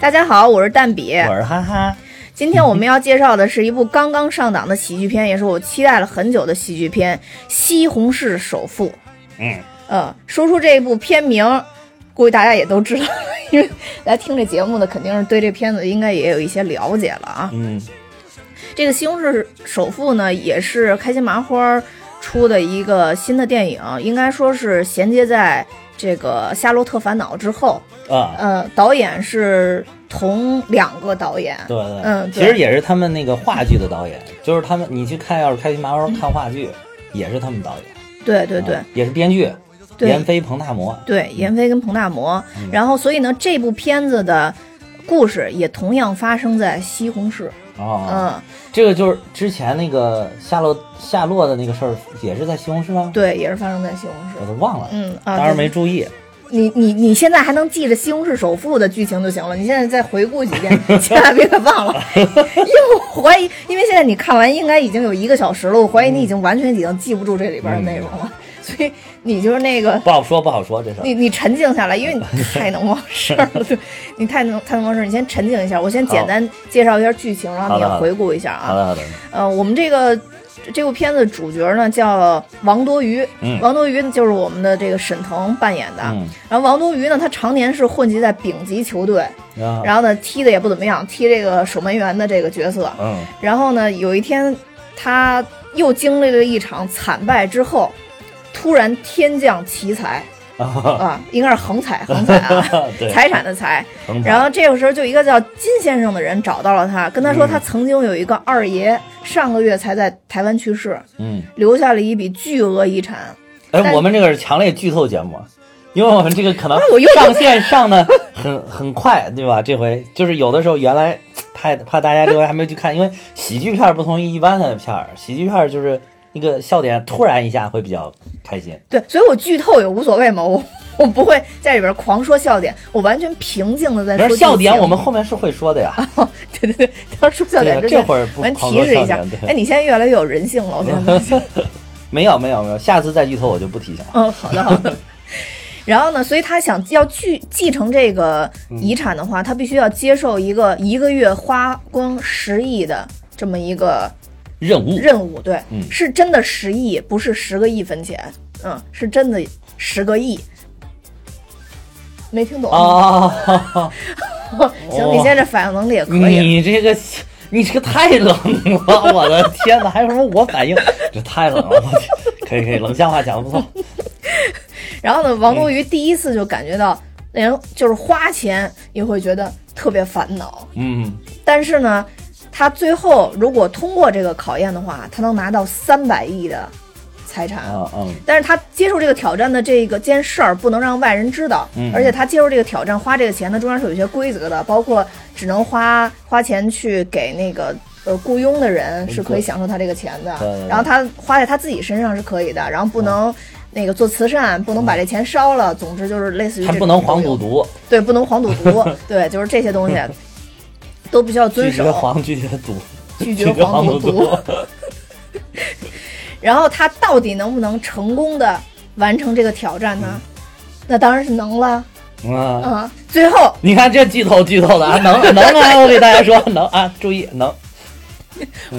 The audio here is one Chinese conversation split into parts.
大家好，我是蛋比，我是哈哈。今天我们要介绍的是一部刚刚上档的喜剧片，也是我期待了很久的喜剧片《西红柿首富》。嗯，呃，说出这部片名，估计大家也都知道，因为来听这节目的肯定是对这片子应该也有一些了解了啊。嗯，这个《西红柿首富》呢，也是开心麻花出的一个新的电影，应该说是衔接在这个《夏洛特烦恼》之后。啊，呃，导演是同两个导演，对对，嗯，其实也是他们那个话剧的导演，就是他们，你去看，要是开心麻花看话剧，也是他们导演，对对对，也是编剧，对闫飞、彭大魔，对，闫飞跟彭大魔，嗯。然后所以呢，这部片子的故事也同样发生在西红柿，哦，嗯，这个就是之前那个夏洛夏洛的那个事儿，也是在西红柿吗？对，也是发生在西红柿，我都忘了，嗯啊，当时没注意。你你你现在还能记着《西红柿首富》的剧情就行了，你现在再回顾几遍，千万别给忘了，因为我怀疑，因为现在你看完应该已经有一个小时了，我怀疑你已经完全已经记不住这里边的内容了，所以你就是那个不好说，不好说这事儿。你你沉静下来，因为你太能忘事儿了，对，你太能太能忘事儿，你先沉静一下，我先简单介绍一下剧情，然后你回顾一下啊。好的好的，呃，我们这个这部片子主角呢叫王多鱼，嗯王多鱼就是我们的这个沈腾扮演的。嗯然后王多鱼呢，他常年是混迹在丙级球队，啊然后呢踢的也不怎么样，踢这个守门员的这个角色。嗯然后呢，有一天他又经历了一场惨败之后，突然天降奇才啊，啊，应该是横财，横财啊，对，财产的财。然后这个时候，就一个叫金先生的人找到了他，跟他说嗯他曾经有一个二爷，上个月才在台湾去世，嗯，留下了一笔巨额遗产。哎，我们这个是强烈剧透节目，因为我们这个可能 上线上的很很快，对吧？这回就是有的时候原来怕怕大家这回还没去看，因为喜剧片不同于一般的片儿，喜剧片就是那个笑点突然一下会比较开心。对，所以我剧透也无所谓嘛，我我不会在里边狂说笑点，我完全平静的在说笑点我们后面是会说的呀，对对对，当时说笑点之前，这会儿不咱狂说提示一下哎，你现在越来越有人性了，我现在。没有没有没有，下次再剧透我就不提醒了。嗯，好的好的。然后呢，所以他想要继继承这个嗯遗产的话，他必须要接受一个一个月花光十亿的这么一个任务任务。对，嗯是真的十亿，不是十个亿分钱。嗯，是真的十个亿。没听懂？啊，行，你现在这反应能力也可以。你这个你这个太冷了，我的天哪！还有什么我反应？这太冷了，可以可以，冷笑话讲的不错。然后呢，王多鱼第一次就感觉到，连就是花钱也会觉得特别烦恼。嗯，但是呢，他最后如果通过这个考验的话，他能拿到三百亿的财产。嗯嗯。但是他接受这个挑战的这个件事儿不能让外人知道，嗯。而且他接受这个挑战花这个钱呢，中间是有一些规则的，包括只能花花钱去给那个呃雇佣的人是可以享受他这个钱的。然后他花在他自己身上是可以的，然后不能。那个做慈善不能把这钱烧了，总之就是类似于这还不能种黄赌毒，对，不能黄赌毒，对，就是这些东西都必须要遵守。拒绝黄，拒绝赌，拒绝黄赌赌毒。然后他到底能不能成功的完成这个挑战呢？那当然是能了啊！啊！最后，你看这剧透剧透的啊，能 能啊！我给大家说能啊，注意能。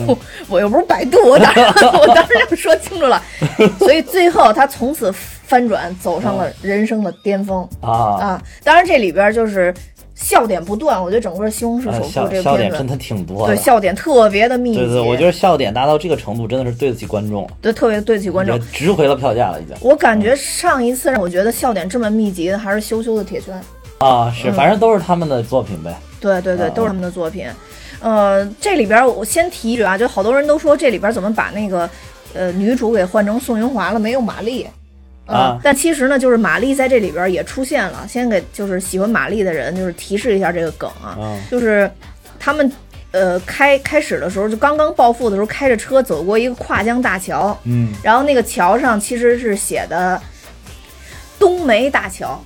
我我又不是百度，我当然我当然要说清楚了。所以最后他从此翻转，走上了人生的巅峰啊，啊！当然这里边就是笑点不断，我觉得整个《西红柿首富这个笑点真的挺多的。对笑点特别的密集，对对，我觉得笑点达到这个程度，真的是对得起观众，对特别对得起观众也。值回了票价了已经。我感觉上一次让我觉得笑点这么密集的还是羞羞的铁拳。啊，是，反正都是他们的作品呗。对对对，啊都是他们的作品。呃，这里边我先提一句啊，就好多人都说这里边怎么把那个呃女主给换成宋云华了，没有玛丽。呃啊但其实呢，就是玛丽在这里边也出现了。先给就是喜欢玛丽的人，就是提示一下这个梗啊，嗯就是他们呃开开始的时候，就刚刚暴富的时候，开着车走过一个跨江大桥，嗯。然后那个桥上其实是写的东梅大桥。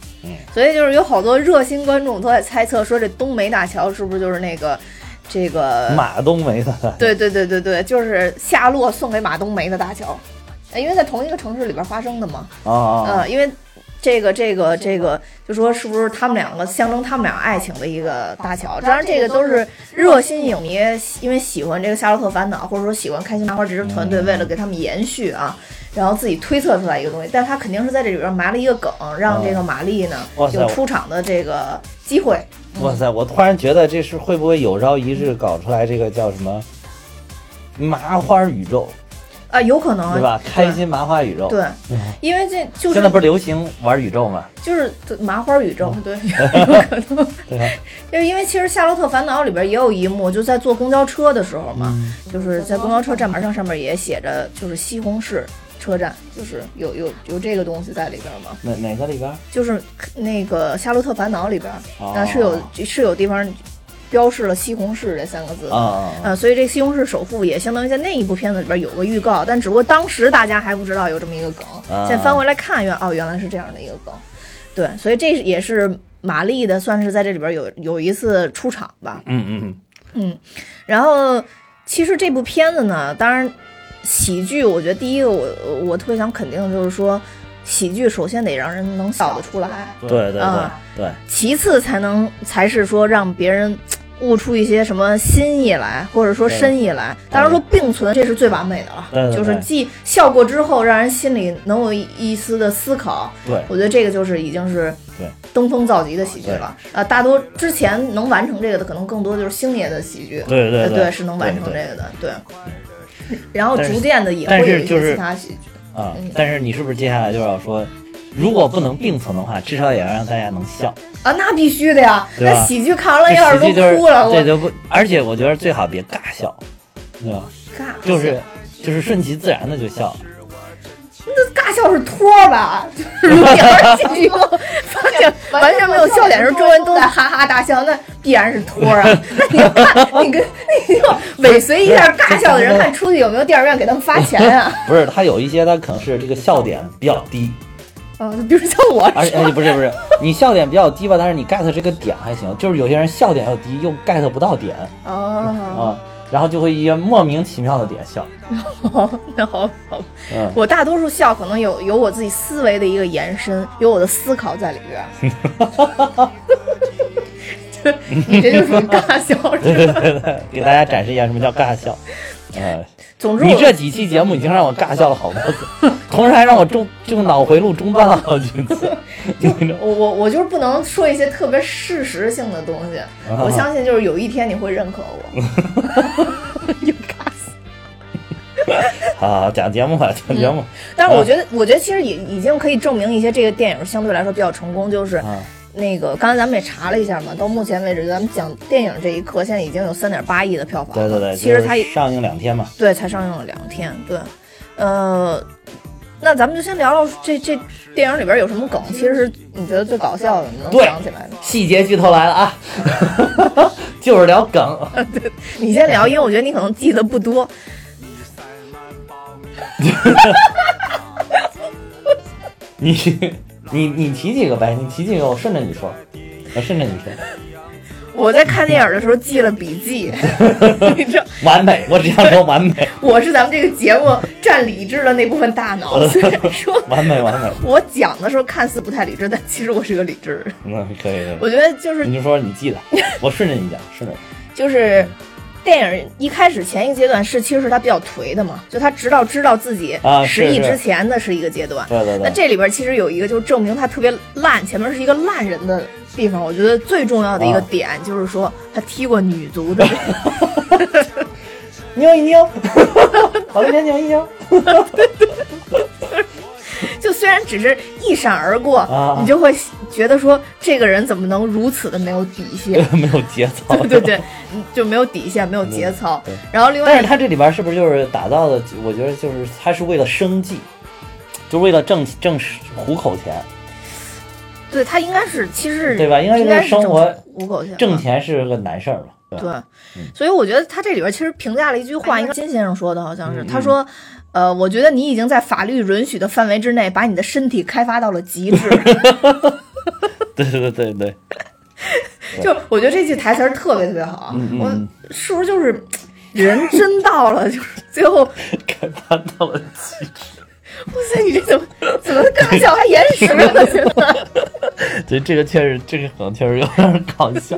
所以就是有好多热心观众都在猜测说这东梅大桥是不是就是那个这个马冬梅的，对对对对对，就是夏洛送给马冬梅的大桥，呃因为在同一个城市里边发生的嘛。啊啊，呃，因为这个这个这个，就说是不是他们两个象征他们俩爱情的一个大桥？当然，这个都是热心影迷因为喜欢这个《夏洛特烦恼》，或者说喜欢开心麻花这支团队，为了给他们延续啊，然后自己推测出来一个东西。但他肯定是在这里边埋了一个梗，让这个玛丽呢有出场的这个机会。哇塞！我突然觉得这是会不会有朝一日搞出来这个叫什么麻花宇宙，啊，有可能对吧？开心麻花宇宙。对，因为这就是现在不是流行玩宇宙吗？就是麻花宇宙，对，有可能。就是因为其实《夏洛特烦恼》里边也有一幕，就在坐公交车的时候嘛，就是在公交车站牌上上面也写着就是西红柿车站，就是有有有这个东西在里边嘛。哪哪个里边？就是那个《夏洛特烦恼》里边，哦那是有是有地方标示了西红柿这三个字。啊。啊呃，所以这西红柿首富也相当于在那一部片子里边有个预告，但只不过当时大家还不知道有这么一个梗，啊。现在翻回来看，原哦原来是这样的一个梗，对，所以这也是玛丽的，算是在这里边有有一次出场吧，嗯嗯嗯，嗯，然后其实这部片子呢，当然喜剧，我觉得第一个我我特别想肯定的就是说，喜剧首先得让人能笑得出来，对对对啊对，其次才能才是说让别人悟出一些什么新意来，或者说深意来。当然说并存，这是最完美的了，对对对就是既笑过之后，让人心里能有一一丝的思考。对我觉得这个就是已经是对登峰造极的喜剧了。啊，大多之前能完成这个的，可能更多就是星爷的喜剧。对对对是能完成这个的，对。然后逐渐的也会有一些其他喜剧。啊嗯！但是你是不是接下来就要说，如果不能并存的话，至少也要让大家能笑，啊，那必须的呀！那喜剧看完了，这要是喜剧就是都哭了，我这就不，而且我觉得最好别尬笑，对吧？尬就是就是顺其自然的就笑，那尬笑是托吧？就是如点儿进去以后，发现完全没有笑点，时候周围都在哈哈大笑，那必然是托啊！那你看，你跟你就尾随一下尬笑的人，看出去有没有电影院给他们发钱啊？不是他有一些他可能是这个笑点比较低，嗯，比如像我不是不是你笑点比较低吧，但是你 get 这个点还行，就是有些人笑点又低又 get 不到点哦，啊，然后就会一些莫名其妙的点笑，那好好，嗯，我大多数笑可能有有我自己思维的一个延伸，有我的思考在里边。你这就属于尬笑，对？对对对，给大家展示一下什么叫尬笑，呃。总之，你这几期节目已经让我尬笑了好多次，同时还让我中就脑回路中断了好几次。我我我就是不能说一些特别事实性的东西。啊我相信就是有一天你会认可我。又尬死。好好讲节目吧，讲节目。但是我觉得，我觉得其实也已经可以证明一些这个电影相对来说比较成功，就是啊那个刚才咱们也查了一下嘛，到目前为止，咱们讲电影这一刻，现在已经有三点八亿的票房了。对对对，其实它也上映两天嘛。对才上映了两天，对，呃。那咱们就先聊聊这这电影里边有什么梗，其实是你觉得最搞笑的，你能对想起来的？细节剧透来了啊 就是聊梗。你先聊，因为我觉得你可能记得不多。你你你提几个呗？你提几个，我顺着你说，我顺着你说，我在看电影的时候记了笔记，你知道，完美，我只想说完美，我是咱们这个节目占理智的那部分大脑。虽然说完美，完美。我讲的时候看似不太理智，但其实我是个理智人。嗯，可以可以。我觉得就是你就说你记得，我顺着你讲，顺着。就是。电影一开始前一个阶段是，其实是他比较颓的嘛，就他直到知道自己失忆之前的是一个阶段。对对对那这里边其实有一个，就是证明他特别烂，前面是一个烂人的地方。我觉得最重要的一个啊点就是说，他踢过女足的。扭一扭，跑那边扭一扭。就虽然只是一闪而过，啊你就会觉得说这个人怎么能如此的 没有底线？没有节操。对对对，嗯就没有底线，没有节操对。然后另外但是他这里边是不是就是打造的？我觉得就是他是为了生计，就为了挣挣糊口钱。对他应该是其实是对吧应该是应该是生活挣糊口钱，挣。钱是个难事儿嘛，对吧？对，所以我觉得他这里边其实评价了一句话，应该金先生说的，好像是嗯他说。呃，我觉得你已经在法律允许的范围之内，把你的身体开发到了极致。对对对对，就我觉得这句台词儿特别特别好，我嗯嗯嗯是不是就是人真到了，就是最后，哇开发到了极致。哇塞，你这怎么怎么跟他小孩延时了？现在对，这个确实，这个梗确实有点搞笑。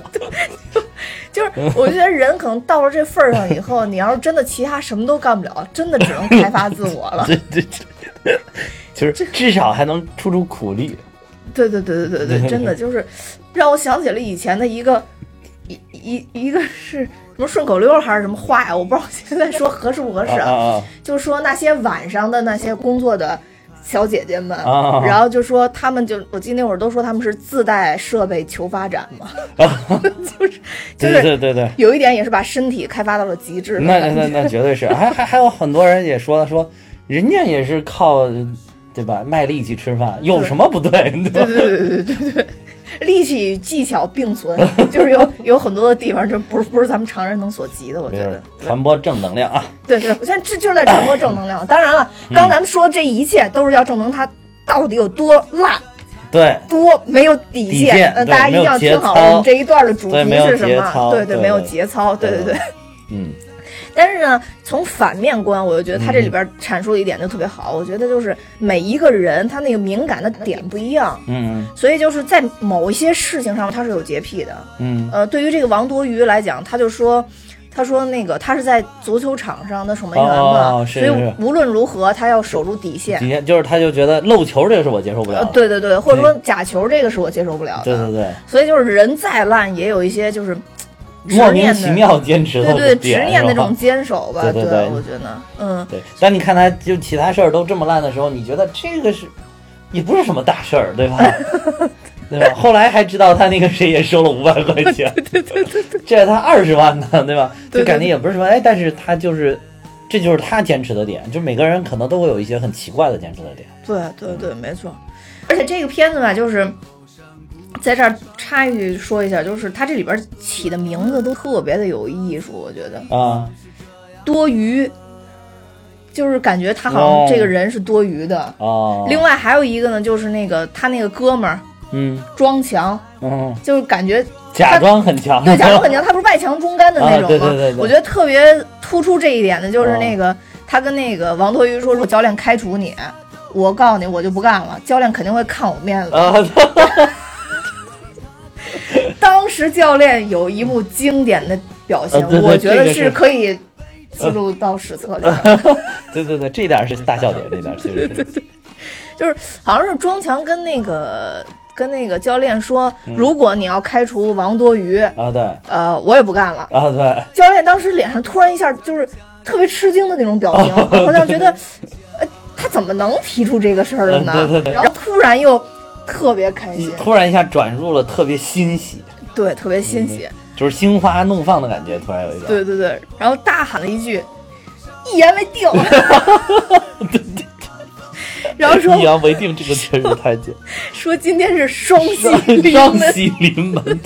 就是我觉得人可能到了这份儿上以后，你要是真的其他什么都干不了，真的只能开发自我了。对对对，就是至少还能出出苦力。对对对对对对，真的就是让我想起了以前的一个一一一个是什么顺口溜还是什么话呀？我不知道现在说合适不合适啊啊！就是说那些晚上的那些工作的小姐姐们，啊。然后就说他们就我记得那会儿都说他们是自带设备求发展嘛，就是 就是对对对，有一点也是把身体开发到了极致的那。那那绝对是，还还还有很多人也说说，人家也是靠对吧卖力气吃饭，有什么不对对对对对对，力气与技巧并存，就是有有很多的地方，这不是不是咱们常人能所及的，我觉得。，传播正能量啊！对对，我现在这就是在传播正能量。当然了，嗯刚咱们说的这一切都是要证明它到底有多烂。对多没有底底线嗯，大家一定要听好我们这一段的主题是什么？对对没有节操，对对对对。嗯，但是呢，从反面观，我就觉得他这里边阐述的一点就特别好。我觉得就是每一个人他那个敏感的点不一样，嗯所以就是在某一些事情上他是有洁癖的。嗯呃，对于这个王多鱼来讲，他就说。他说：“那个，他是在足球场上的守门员嘛，哦是所以无论如何，他要守住底线。底线就是他就觉得漏球这个是我接受不了。对对对，或者说假球这个是我接受不了的。对对对，所以就是人再烂，也有一些就是执莫名，其妙坚持的对对，执点念的这种坚守吧。对对对我觉得，嗯，对，当你看他就其他事儿都这么烂的时候，你觉得这个是也不是什么大事儿，对吧？对吧？后来还知道他那个谁也收了五百块钱，对对对对，这他二十万呢，对吧？就感觉也不是什么，哎，但是他就是，这就是他坚持的点，就每个人可能都会有一些很奇怪的坚持的点。对对对，没错。而且这个片子吧，就是在这儿插一句说一下，就是他这里边起的名字都特别的有艺术，我觉得啊，多余，就是感觉他好哦像这个人是多余的。哦，另外还有一个呢，就是那个他那个哥们儿嗯装强，嗯，就是感觉假装很强，对，假装很强，他不是外强中干的那种吗？啊对对对对我觉得特别突出这一点的就是那个、他跟那个王多鱼说，说教练开除你，我告诉你，我就不干了，教练肯定会看我面子。时教练有一幕经典的表现，啊对对我觉得是可以记录到史册里的，对对对，这点是大笑点，这点儿确实是，就是好像是庄强跟那个跟那个教练说，嗯。如果你要开除王多鱼，啊对。呃，我也不干了。啊对，教练当时脸上突然一下就是特别吃惊的那种表情，好像觉得，呃，他怎么能提出这个事儿了呢？嗯对对对。然后突然又特别开心，突然一下转入了特别欣喜，对，特别欣喜，就是心花怒放的感觉，突然有一种。对对对，然后大喊了一句：“一言为定。” 然后说一言为定，这个确实太简，说今天是双喜临门，双喜临门，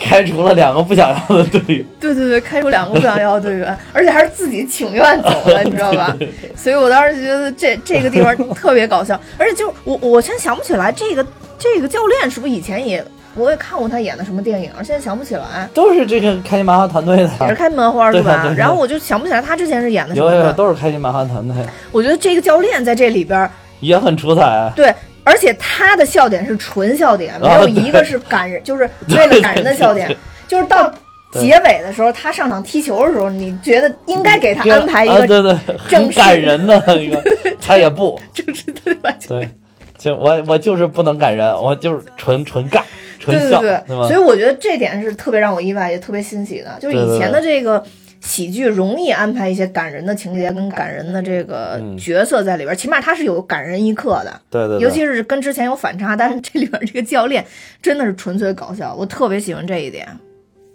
开除了两个不想要的队员。对对对，开除两个不想要的队员，而且还是自己请愿走的，你知道吧？所以我当时觉得这这个地方特别搞笑，而且就我我现在想不起来这个这个教练是不是以前也我也看过他演的什么电影，现在想不起来，都是这个开心麻花团队的也是的，开门花是吧？对对对然后我就想不起来他之前是演的什有有有，么的。都是开心麻花团队，我觉得这个教练在这里边也很出彩。对。而且他的笑点是纯笑点，没啊有一个是感人，就是为了感人的笑点。就是到结尾的时候，他上场踢球的时候，你觉得应该给他安排一啊，个对对，很感人的一个，他也不 就是对吧？对，就我我就是不能感人，我就是纯纯尬，纯笑，对对对，所以？我觉得这点是特别让我意外，也特别欣喜的。就是以前的这个喜剧容易安排一些感人的情节跟感人的这个角色在里边，起码他是有感人一刻的。对对对，尤其是跟之前有反差，但是这里边这个教练真的是纯粹搞笑，我特别喜欢这一点。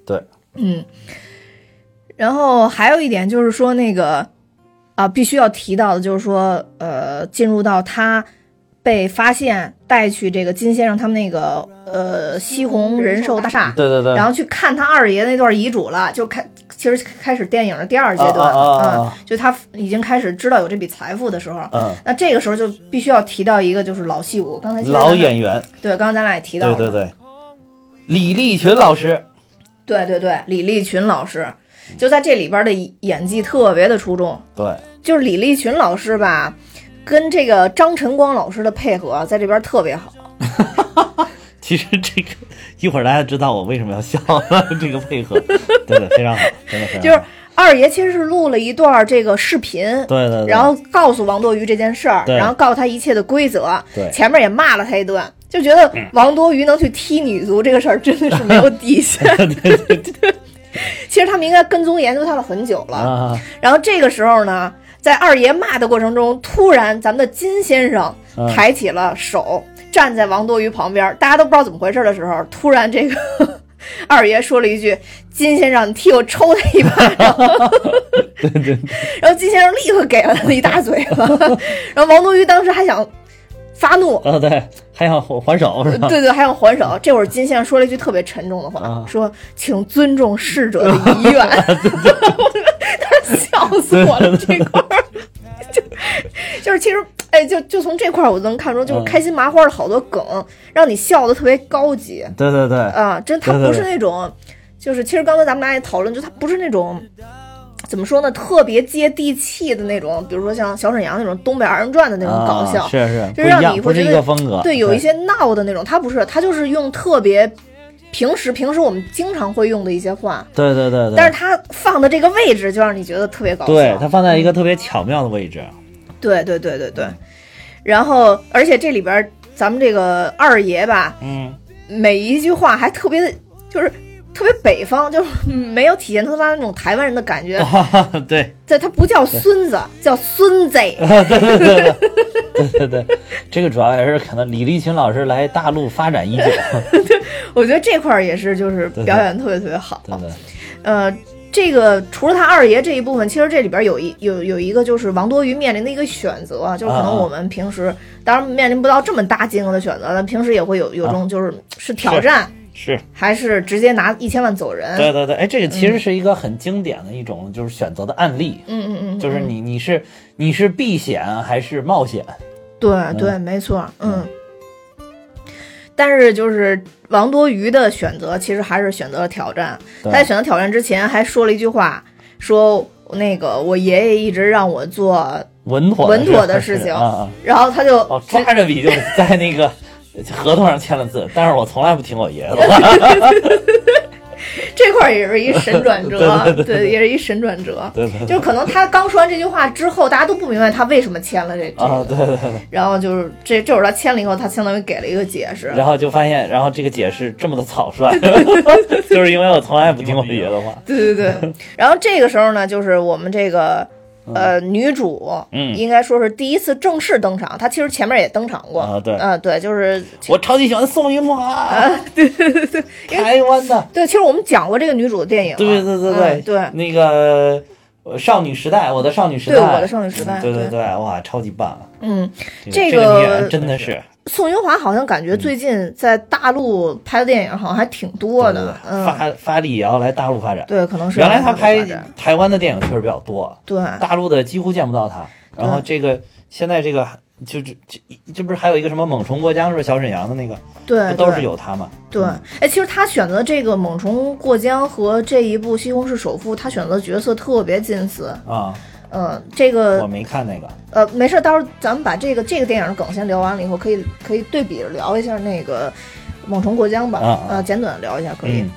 对，嗯，然后还有一点就是说那个啊，必须要提到的就是说，呃，进入到他被发现带去这个金先生他们那个呃西红人寿大厦，对对对，然后去看他二爷那段遗嘱了，就开其实开始电影的第二阶段，啊啊啊啊。嗯，就他已经开始知道有这笔财富的时候，嗯，那这个时候就必须要提到一个就是老戏骨，刚才老演员，对，刚刚咱俩也提到了，对对。对，李立群老师，对对对，李立群老师就在这里边的演技特别的出众，对，就是李立群老师吧，跟这个张晨光老师的配合在这边特别好。其实这个一会儿大家知道我为什么要笑这个配合，对 对，非常好，真的非常好。就是二爷其实是录了一段这个视频，对对对，然后告诉王多鱼这件事儿，对然后告诉他一切的规则，对前面也骂了他一顿，就觉得王多鱼能去踢女足这个事儿真的是没有底线。对对对其实他们应该跟踪研究他了很久了。啊，然后这个时候呢，在二爷骂的过程中，突然咱们的金先生嗯抬起了手，站在王多鱼旁边，大家都不知道怎么回事的时候，突然这个 二爷说了一句：“金先生，你替我抽他一巴掌。”对对，然后金先生立刻给了他一大嘴巴，然后王多鱼当时还想发怒，啊对，还想还还手是吧？对对，还想还手。这会儿金先生说了一句特别沉重的话，啊说：“请尊重逝者的遗愿。”他笑死我了，这块儿 就就是其实哎，就就从这块儿我能看出，就是嗯开心麻花的好多梗，让你笑的特别高级对对对，啊，真他不是那种，就是其实刚才咱们俩也讨论，就他不是那种。怎么说呢？特别接地气的那种，比如说像小沈阳那种东北二人转的那种搞笑，啊、是是，就一样，不是一你会觉得个风格。对，有一些闹的那种，他不是，他就是用特别平时平时我们经常会用的一些话，对对对对，但是他放的这个位置就让你觉得特别搞笑。对它放在一个特别巧妙的位置。对对对对对，然后而且这里边咱们这个二爷吧，嗯，每一句话还特别的，就是特别北方，就是没有体现他妈那种台湾人的感觉。对对，他不叫孙子，叫孙子。对对对，这个主要也是可能李立群老师来大陆发展已久。我觉得这块儿也是，就是表演特别特别好。对对，呃，这个除了他二爷这一部分，其实这里边有一有有一个就是王多鱼面临的一个选择，就是可能啊我们平时、当然面临不到这么大金额的选择，但平时也会有有种就是是挑战，是，还是直接拿一千万走人。对对对，哎，这个其实是一个很经典的一种就是选择的案例，嗯嗯嗯，就是你你是你是避险还是冒险？对对，没错，嗯。但是就是王多鱼的选择，其实还是选择了挑战。他在选择挑战之前还说了一句话，说那个我爷爷一直让我做，稳妥稳妥的事事情！然后他就哦，抓着笔就在那个合同上签了字，但是我从来不听我爷爷的话。这块儿也是一神转折，对对对也是一神转折。就是可能他刚说完这句话之后，大家都不明白他为什么签了这这啊，个，对对对。然后就是这这会儿他签了以后，他相当于给了一个解释。然后就发现，然后这个解释这么的草率，就是因为我从来不听我爷爷的话。对对对，然后这个时候呢，就是我们这个呃女主，嗯。应该说是第一次正式登场。她其实前面也登场过，啊对。啊对，就是我超级喜欢宋云华，对对对对，台湾的，对，其实我们讲过这个女主的电影对，对对对嗯对。那个呃少女时代，我的少女时代，对我的少女时代对对对，哇，超级棒，嗯，这这个个女演员真的是，宋英华好像感觉最近在大陆拍的电影好像还挺多的，嗯，发发力也要来大陆发展。对，可能是原来他拍台湾的电影确实比较多，对。大陆的几乎见不到他。然后这个现在这个就这这这不是还有一个什么猛虫过江是不是小沈阳的那个，对不都是有他吗？对，哎，其实他选择这个《猛虫过江》和这一部《西红柿首富》，他选择的角色特别近似。啊，嗯，这个我没看那个。呃，没事，到时候咱们把这个这个电影的梗先聊完了以后，可以可以对比着聊一下那个《猛虫过江》吧，啊啊。呃，简短地聊一下可以。嗯。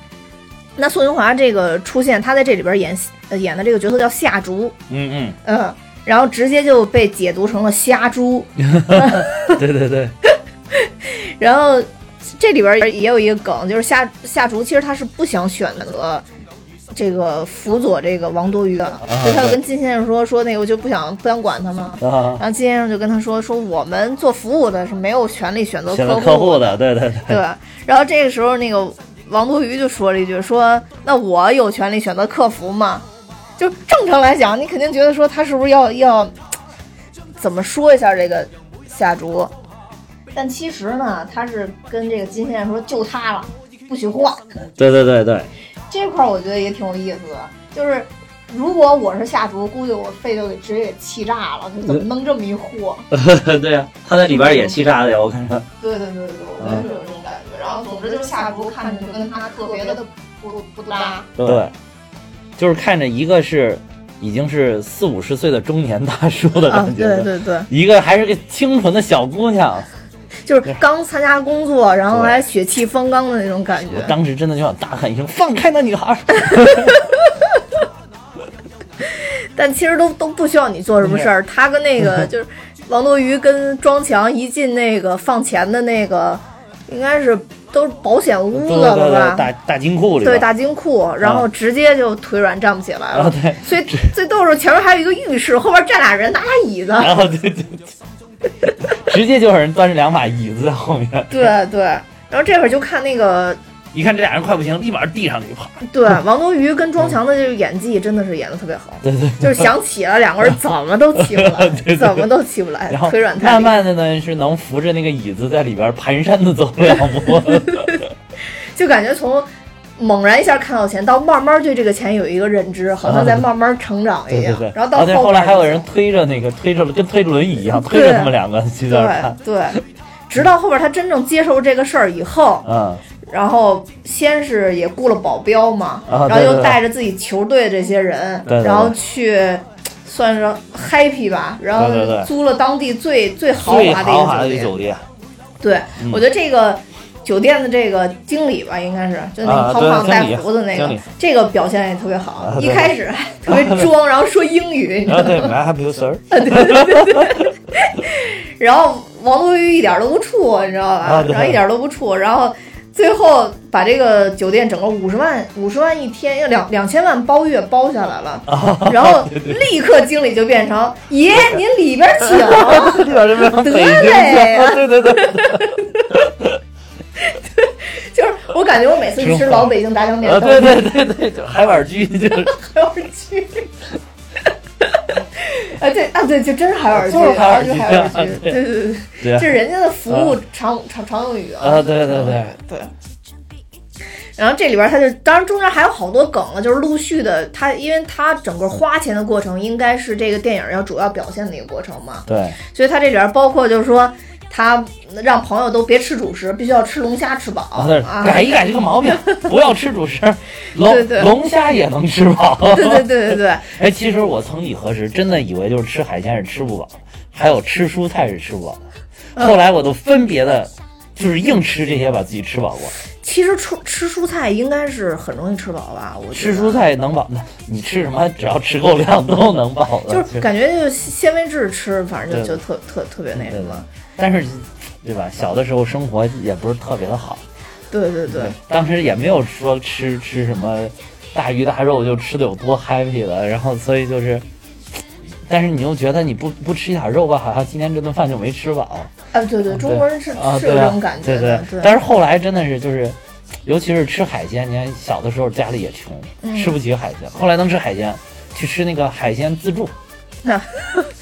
那宋云华这个出现，他在这里边演呃演的这个角色叫夏竹，嗯嗯，嗯然后直接就被解读成了虾猪，嗯，对对对，然后这里边也有一个梗，就是夏夏竹其实他是不想选择这个辅佐这个王多鱼的，所以他就跟金先生说说那个我就不想不想管他嘛。啊，然后金先生就跟他说说我们做服务的是没有权利选择客客户的，对对对，对吧？然后这个时候那个王多鱼就说了一句说那我有权利选择客服吗？就正常来讲，你肯定觉得说他是不是要要怎么说一下这个夏竹？但其实呢，他是跟这个金先生说就他了，不许换。对对对对，这块儿我觉得也挺有意思的，就是如果我是下厨，估计我肺就给直接给气炸了，就怎么弄这么一货？对呀、他在里边也气炸的呀，我看着。对对对对，我觉得是有这种感觉。然后总之就是下厨看着就跟他特别的不不搭。对，就是看着一个是已经是四五十岁的中年大叔的啊，感觉，对对对，一个还是个清纯的小姑娘。就是刚参加工作，然后还血气方刚的那种感觉。我当时真的就想大喊一声：“放开那女孩儿 但其实都都不需要你做什么事儿。他跟那个 就是王多鱼跟庄强一进那个放钱的那个，应该是都是保险！”屋对子对吧？大大金库里。对大金库，然后直接就腿软站不起来了。啊对所以最逗是前面还有一个浴室，后边站俩人拿俩椅子。然后对对对，直接就有人端着两把椅子在后面。对对，然后这会儿就看那个一看这俩人快不行，立马递上去跑。对王多鱼跟庄强的这个演技真的是演的特别好，对对。就是想起了两个人怎么都起不来，怎么都起不来然后，腿软太慢。慢的呢，是能扶着那个椅子在里边蹒跚的走两步。就感觉从猛然一下看到钱，到慢慢对这个钱有一个认知，好像在慢慢成长一样。对对对。然后到后后来还有人推着那个推着跟推轮椅一样，推着他们两个去那儿看。对对，直到后边他真正接受这个事儿以后，嗯，然后先是也雇了保镖嘛，啊然后又带着自己球队这些人，然后去。算是 happy 吧，然后租了当地最最豪华的一豪华的个酒店。酒店。对，嗯我觉得这个酒店的这个经理吧，应该是就那啊个胖胖带胡子那个，这个表现也特别好。一开始还特别装，然后说英语，你知道吗 I help you, sir？然后王多鱼一点都不怵，你知道吧然后一点都不怵，然后最后把这个酒店整个五十万五十万一天，要两两千万包月包下来了，啊然后立刻经理就变成爷您里边请。里边这边北京嘞，对对对，就是 我感觉我每次去吃老北京炸酱面对对对对，就海碗居就 是。海碗居。啊对啊对，就真是海碗居，就是海碗居海碗居啊，对对对，这是人家的服务常常常用语啊，对对对，对。然后这里边他就，当然中间还有好多梗了，就是陆续的，他因为他整个花钱的过程应该是这个电影要主要表现的一个过程嘛，对。所以他这里边包括就是说他让朋友都别吃主食，必须要吃龙虾吃饱啊，改一改这个毛病，不要吃主食，龙龙虾也能吃饱。对对对对对，哎，其实我曾几何时真的以为就是吃海鲜是吃不饱，还有吃蔬菜是吃不饱后来我都分别的，就是硬吃这些把自己吃饱过。其实吃吃蔬菜应该是很容易吃饱吧？我吃蔬菜能饱，你吃什么只要吃够量都能饱的。就是感觉就是纤维质吃，反正就就特特特别那什对么。但是，对吧？小的时候生活也不是特别的好，对对对，当时也没有说吃吃什么大鱼大肉就吃的有多 happy 了，然后所以就是，但是你又觉得你不不吃一点肉吧，好像今天这顿饭就没吃饱啊对对，中国人是啊，是有这种感觉对的，对。但是后来真的是就是，尤其是吃海鲜，你看小的时候家里也穷，嗯吃不起海鲜，后来能吃海鲜，去吃那个海鲜自助。那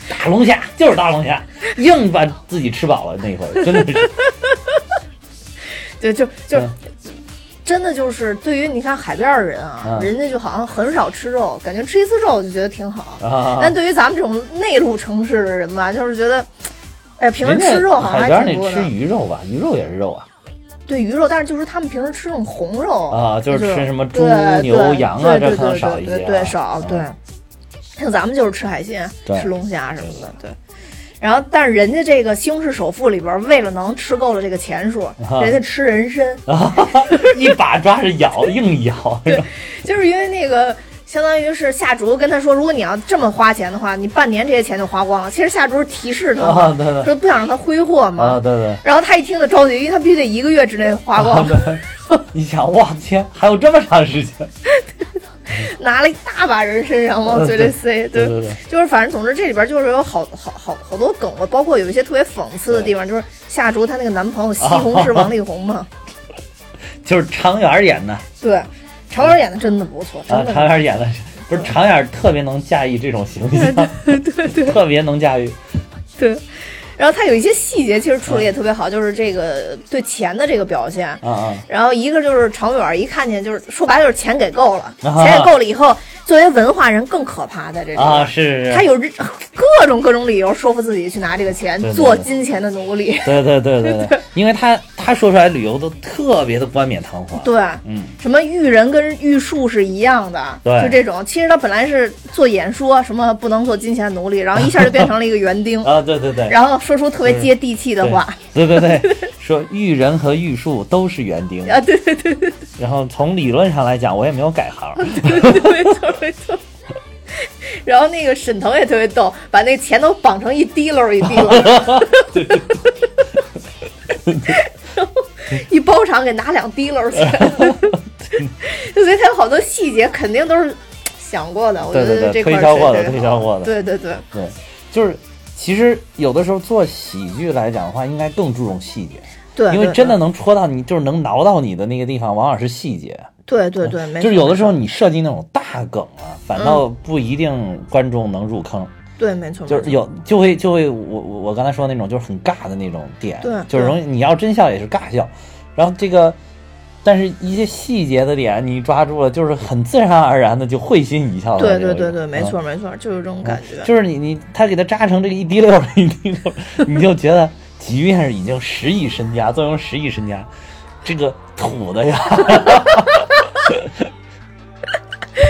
大龙虾就是大龙虾，硬把自己吃饱了那回，真的是。对就就嗯真的就是对于你看海边儿的人啊，嗯人家就好像很少吃肉，感觉吃一次肉就觉得挺好。啊但对于咱们这种内陆城市的人吧，就是觉得，哎，平时吃肉好像还挺多的。鱼肉吧，鱼肉也是肉啊对鱼肉，但是就是他们平时吃那种红肉啊，就是吃什么猪对、牛、对羊啊，对这可能对少一些啊。对少啊对。像咱们就是吃海鲜，对吃龙虾什么的，对。然后，但是人家这个《西红柿首富》里边，为了能吃够了这个钱数，啊人家吃人参，一把抓着咬，硬咬。对就是因为那个相当于是夏竹跟他说，如果你要这么花钱的话，你半年这些钱就花光了。其实夏竹是提示他嘛，啊，对对说不想让他挥霍嘛。啊，对对。然后他一听就着急，因为他必须得一个月之内花光，你想，哇天，还有这么长时间？拿了一大把人参然后往嘴里塞，对就是反正总之这里边就是有好好好好多梗了，包括有一些特别讽刺的地方，就是夏竹她那个男朋友 西红柿王力宏嘛，就是常远演的。对，常远演的真的不错，真啊，的常远演的不是常远特别能驾驭这种形象，对对对。特别能驾驭。对。然后他有一些细节其实处理也特别好，就是这个对钱的这个表现。然后一个就是常远一看见就是说白了就是钱给够了，啊。钱给够了以后，作为文化人更可怕在这里啊，是他有各种各种理由说服自己去拿这个钱，做金钱的奴隶。对对对对。对，因为他他说出来旅游都特别的冠冕堂皇。对，嗯，什么育人跟玉树是一样的，对就这种。其实他本来是做演说，什么不能做金钱奴隶，然后一下就变成了一个园丁，啊，对对对，然后说出特别接地气的话。对对对，说育人和玉树都是园丁。啊，对对对对然后从理论上来讲，我也没有改行。对对，没错没错。然后那个沈腾也特别逗，把那钱都绑成一滴漏一滴漏，然 后一包场给拿两滴溜钱，就所以他有好多细节肯定都是想过的。我觉得这块儿推销过的，是推销过的。对对对对，就是其实有的时候做喜剧来讲的话，应该更注重细节，对，因为真的能戳到你，就是能挠到你的那个地方，往往是细节。对对对，没就是有的时候你设计那种大梗啊，反倒不一定观众能入坑。对，没错，就是有就会就会我我我刚才说那种就是很尬的那种点，对就是容易你要真笑也是尬笑，然后这个。但是一些细节的点你抓住了，就是很自然而然的就会心一笑的对。对对对，没嗯错没错，就是这种感觉。就是你你他给他扎成这个一滴溜儿一滴溜儿，你就觉得即便是已经十亿身家，坐拥十亿身家，这个土的呀，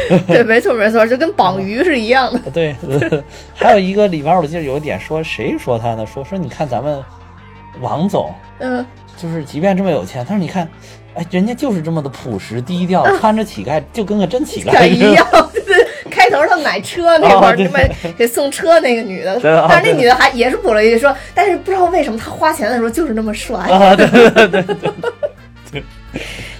对，没错没错，就跟绑鱼是一样的。对，还有一个里边我记得有一点说谁说他呢？说说你看咱们王总，嗯，就是即便这么有钱，他说你看，哎，人家就是这么的朴实低调，穿着乞丐就跟个真乞丐 一样。对，开头他买车那会儿，哦对他买给送车那个女的，但是那女的还也是补了一句说，但是不知道为什么他花钱的时候就是那么帅。啊，对对对对，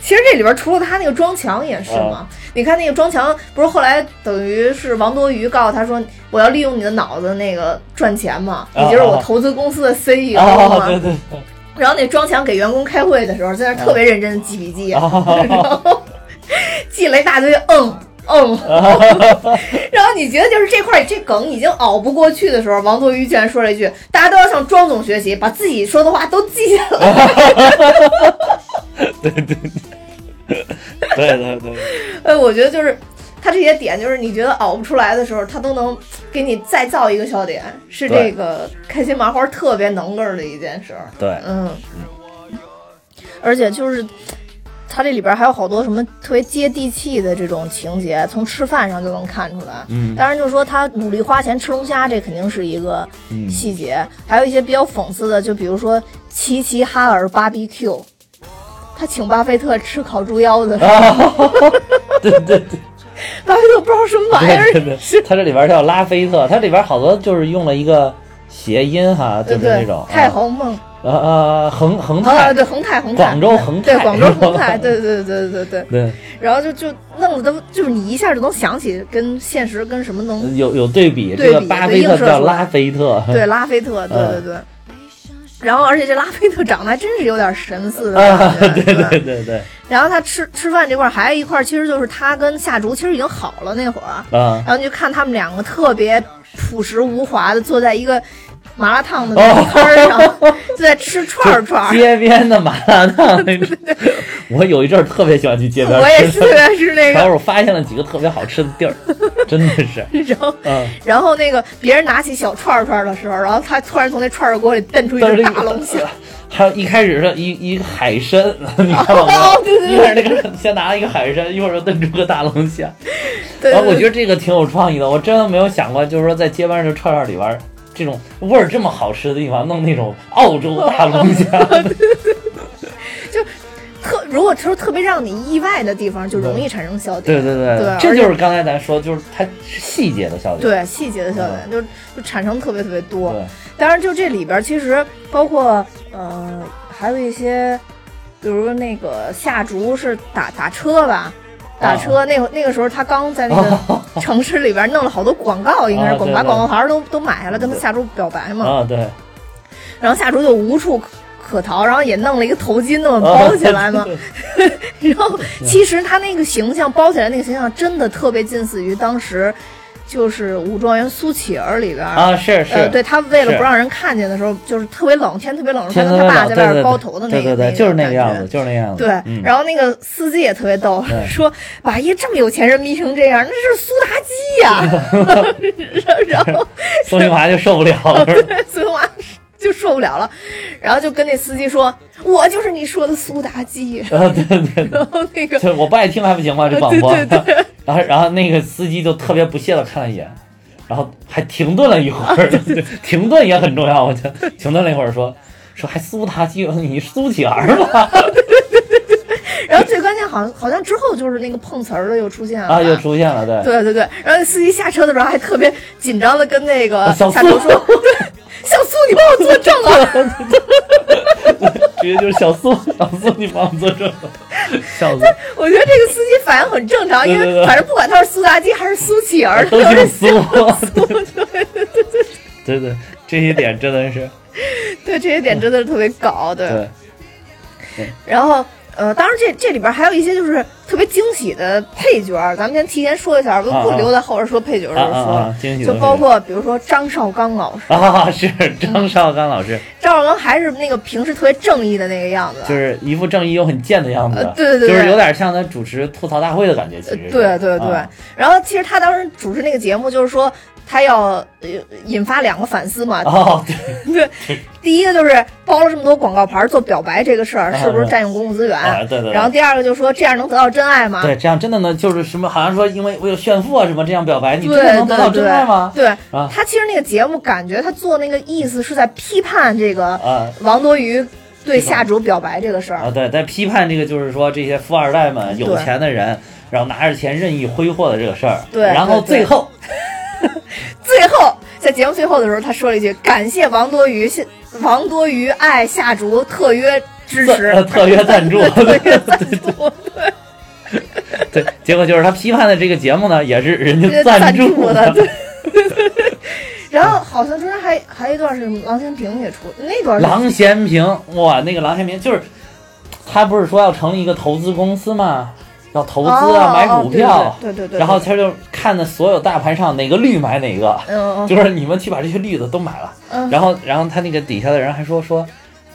其实这里边除了他那个装强也是啊嘛，你看那个装强不是后来等于是王多鱼告诉他说我要利用你的脑子那个赚钱嘛，啊你就是我投资公司的 CEO 啊，嘛。对对对，然后那装强给员工开会的时候，在那儿特别认真的记笔记，然后 记了一大堆嗯。嗯，然后你觉得就是这块这梗已经熬不过去的时候，王多鱼居然说了一句：“大家都要向庄总学习，把自己说的话都记下来。对 对对，对对对，”哎，我觉得就是他这些点，就是你觉得熬不出来的时候，他都能给你再造一个笑点，是这个开心麻花特别能个儿的一件事儿。对。嗯，而且就是他这里边还有好多什么特别接地气的这种情节，从吃饭上就能看出来。嗯当然就是说他努力花钱吃龙虾，这肯定是一个嗯细节。还有一些比较讽刺的，就比如说齐齐哈尔 BBQ，他请巴菲特吃烤猪腰子，对对对。巴菲特不知道什么玩意儿对对对，它这里边叫拉菲特，它里边好多就是用了一个谐音哈，就是那种，太红梦。呃呃恒恒啊，泰，对恒泰恒泰，广州恒泰。对广州 恒泰，对对对对对。对。然后就就弄得都就是你一下就能想起跟现实跟什么能有有对比，对比这个巴菲特 叫拉菲特，对拉菲特，对对 嗯。对。然后而且这拉菲特长得还真是有点神似的啊感，觉，对对对对，然后他吃吃饭这块还有一块，其实就是他跟夏竹其实已经好了那会儿，啊，然后你就看他们两个特别朴实无华的坐在一个麻辣烫的那摊儿上，就在吃串串。街边的麻辣烫那种，我有一阵儿特别喜欢去街边我也是特别是那个，然后我发现了几个特别好吃的地儿，真的是，然后嗯，然后那个别人拿起小串串的时候，然后他突然从那串儿锅里瞪出一只大龙虾，还有一开始是一一个海参，你看到没哦有？对对对。一开始那个先拿了一个海参，一会儿又炖出个大龙虾。对然后我觉得得这个挺有创意的，我真的没有想过，就是说在街边的串串里边，这种味儿这么好吃的地方，弄那种澳洲大龙虾。就特如果说特别让你意外的地方，就容易产生笑点。对对对，对这就是刚才咱说，就是它是细节的笑点。对细节的笑点，就就产生特别特别多。当然，就这里边其实包括呃，还有一些，比如那个下竹是打打车吧。打车那会那个时候，他刚在那个 城市里边弄了好多广告，应该是广把啊对对广告牌都都买下来，跟他夏竹表白嘛。啊，对，然后夏竹就无处可可逃，然后也弄了一个头巾那么包起来嘛。然后其实他那个形象包起来那个形象真的特别近似于当时就是《武状元苏乞儿》里边啊，是是，呃，对他为了不让人看见的时候，就是特别冷，天特别冷，他天跟他爸在外边包头的那个，对对对，那就是那个样子，。就是那个样子。对，嗯然后那个司机也特别逗，说把一个这么有钱人迷成这样，那是苏妲己呀。然后宋玉华就受不了了，对孙华就受不了了，然后就跟那司机说：“我就是你说的苏妲己。啊，对对”对。然后那个就我不爱听还不行吗？这广播。对对 然后然后那个司机就特别不屑的看了一眼，然后还停顿了一会儿。对 停顿也很重要，我觉得停顿了一会儿说说还苏妲己，你苏乞儿吧？然后最关键好像好像之后就是那个碰瓷儿的又出现了啊，又出现了，对。对对对，然后那司机下车的时候还特别紧张的跟那个下厨说：“小苏，你帮我作证啊！” 直接就是小苏，小苏，你帮我作证，小苏，我觉得这个司机反应很正常，因对对对为反正不管他是苏妲己还是苏乞儿，都他是姓苏。对对，这些点真的是对这些点真的是特别搞，对。对，然后呃，当然这这里边还有一些就是特别惊喜的配角儿，咱们先提前说一下，不啊不留在后边说配角的啊时候说。啊啊，惊喜就包括比如说张绍刚老师，啊，是张绍刚老师，张绍刚还是那个平时特别正义的那个样子，就是一副正义又很贱的样子。呃，对对对。就是有点像他主持吐槽大会的感觉，其实是。对对对，啊。然后其实他当时主持那个节目，就是说他要呃引发两个反思嘛。哦，对，对，第一个就是包了这么多广告牌做表白这个事儿，啊是不是占用公共资源？啊对对对然后第二个就是说这样能得到真爱吗？对，这样真的能就是什么，好像说因为为了炫富啊什么这样表白，你真的能得到真爱吗？对，啊他其实那个节目感觉他做那个意思是在批判这个啊王多鱼对下主表白这个事儿。啊，对，在批判这个就是说这些富二代们、有钱的人，然后拿着钱任意挥霍的这个事儿。对然后最后 最后在节目最后的时候，他说了一句：“感谢王多鱼，谢王多鱼爱下竹特约支持，呃特约赞助特约赞助，对，对，结果就是他批判的这个节目呢，也是人家赞助助的，对。然后好像中间还还有一段是郎咸平也出，那段郎咸平，哇，那个郎咸平就是他不是说要成立一个投资公司吗？要投资啊，哦买股票，对对对对对然后他就看的所有大盘上哪个绿买哪个，就是你们去把这些绿的都买了，嗯然后然后他那个底下的人还说说，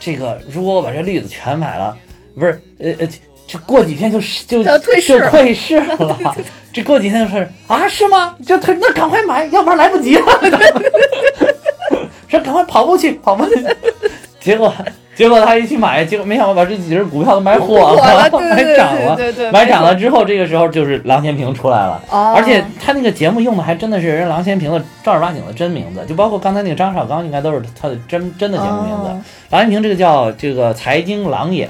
这个如果我把这绿的全买了，不是呃呃。这过几天就就就退市了，这过几天就是啊，是吗？就退，那赶快买，要不然来不及了。说赶快跑步去，跑步去。结果结果他一去买，结果没想到把这几只股票都买火火了 买涨了。对对对，买涨了之后，这个时候就是郎咸平出来了。哦。而且他那个节目用的还真的是人郎咸平的正儿八经的真名字，就包括刚才那个张绍刚，应该都是他的真真的节目名字。哦。郎咸平这个叫这个财经郎眼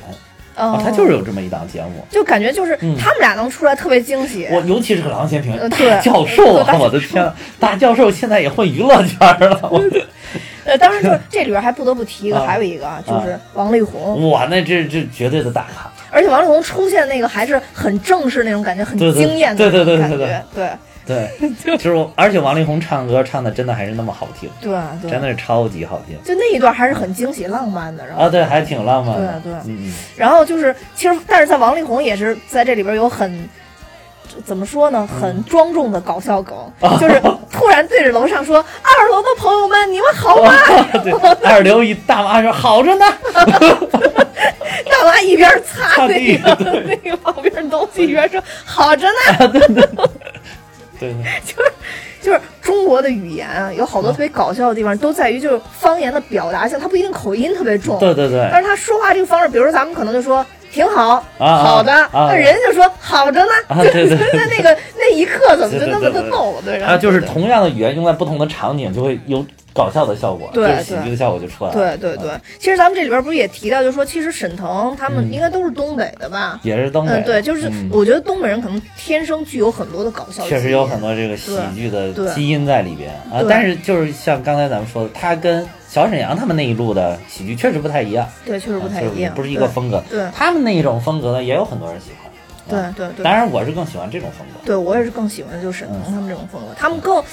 他就是有这么一档节目。就感觉就是嗯。他们俩能出来特别惊喜。我尤其是个郎咸平大教授啊 我的天啊，大教授现在也混娱乐圈了，我 呃，当然就是这里边还不得不提一个，啊还有一个啊，就是王力宏，哇，那这这绝对的大咖。而且王力宏出现那个还是很正式那种感觉，很对对惊艳的对对那种感对对觉，对对，就是我，而且王力宏唱歌唱的真的还是那么好听，对对，真的是超级好听就那一段还是很惊喜浪漫的，然后啊！对，还挺浪漫的。对对嗯嗯，然后就是其实，但是在王力宏也是在这里边有很。怎么说呢？很庄重的搞笑梗，就是突然对着楼上说：“ 二楼的朋友们，你们好吗？” 对，二楼一大妈说好着呢，大妈一边擦擦那地个对。那个旁边的东西，一边说：“好着呢。”对。对。就是就是中国的语言啊，有好多特别搞笑的地方，都在于就是方言的表达性，它不一定口音特别重，对对对。但是他说话这个方式，比如说咱们可能就说挺好，啊好的，啊那人就说好着呢，啊对对对。那 那个那一刻怎么就那么的逗？对，然后啊，就是同样的语言用在不同的场景，就会有搞笑的效果，对就是喜剧的效果就出来了。对对对，其实咱们这里边不是也提到，就是说其实沈腾他们嗯应该都是东北的吧？也是东北。嗯，对，就是嗯。我觉得东北人可能天生具有很多的搞笑，确实有很多这个喜剧的基因在里边啊，但是就是像刚才咱们说的，他跟小沈阳他们那一路的喜剧确实不太一样，对，确实不太一样，不是一个风格。对他们那一种风格呢，也有很多人喜欢。啊对对。对当然我是更喜欢这种风格。对我也是更喜欢的就是沈腾嗯。他们这种风格，他们更，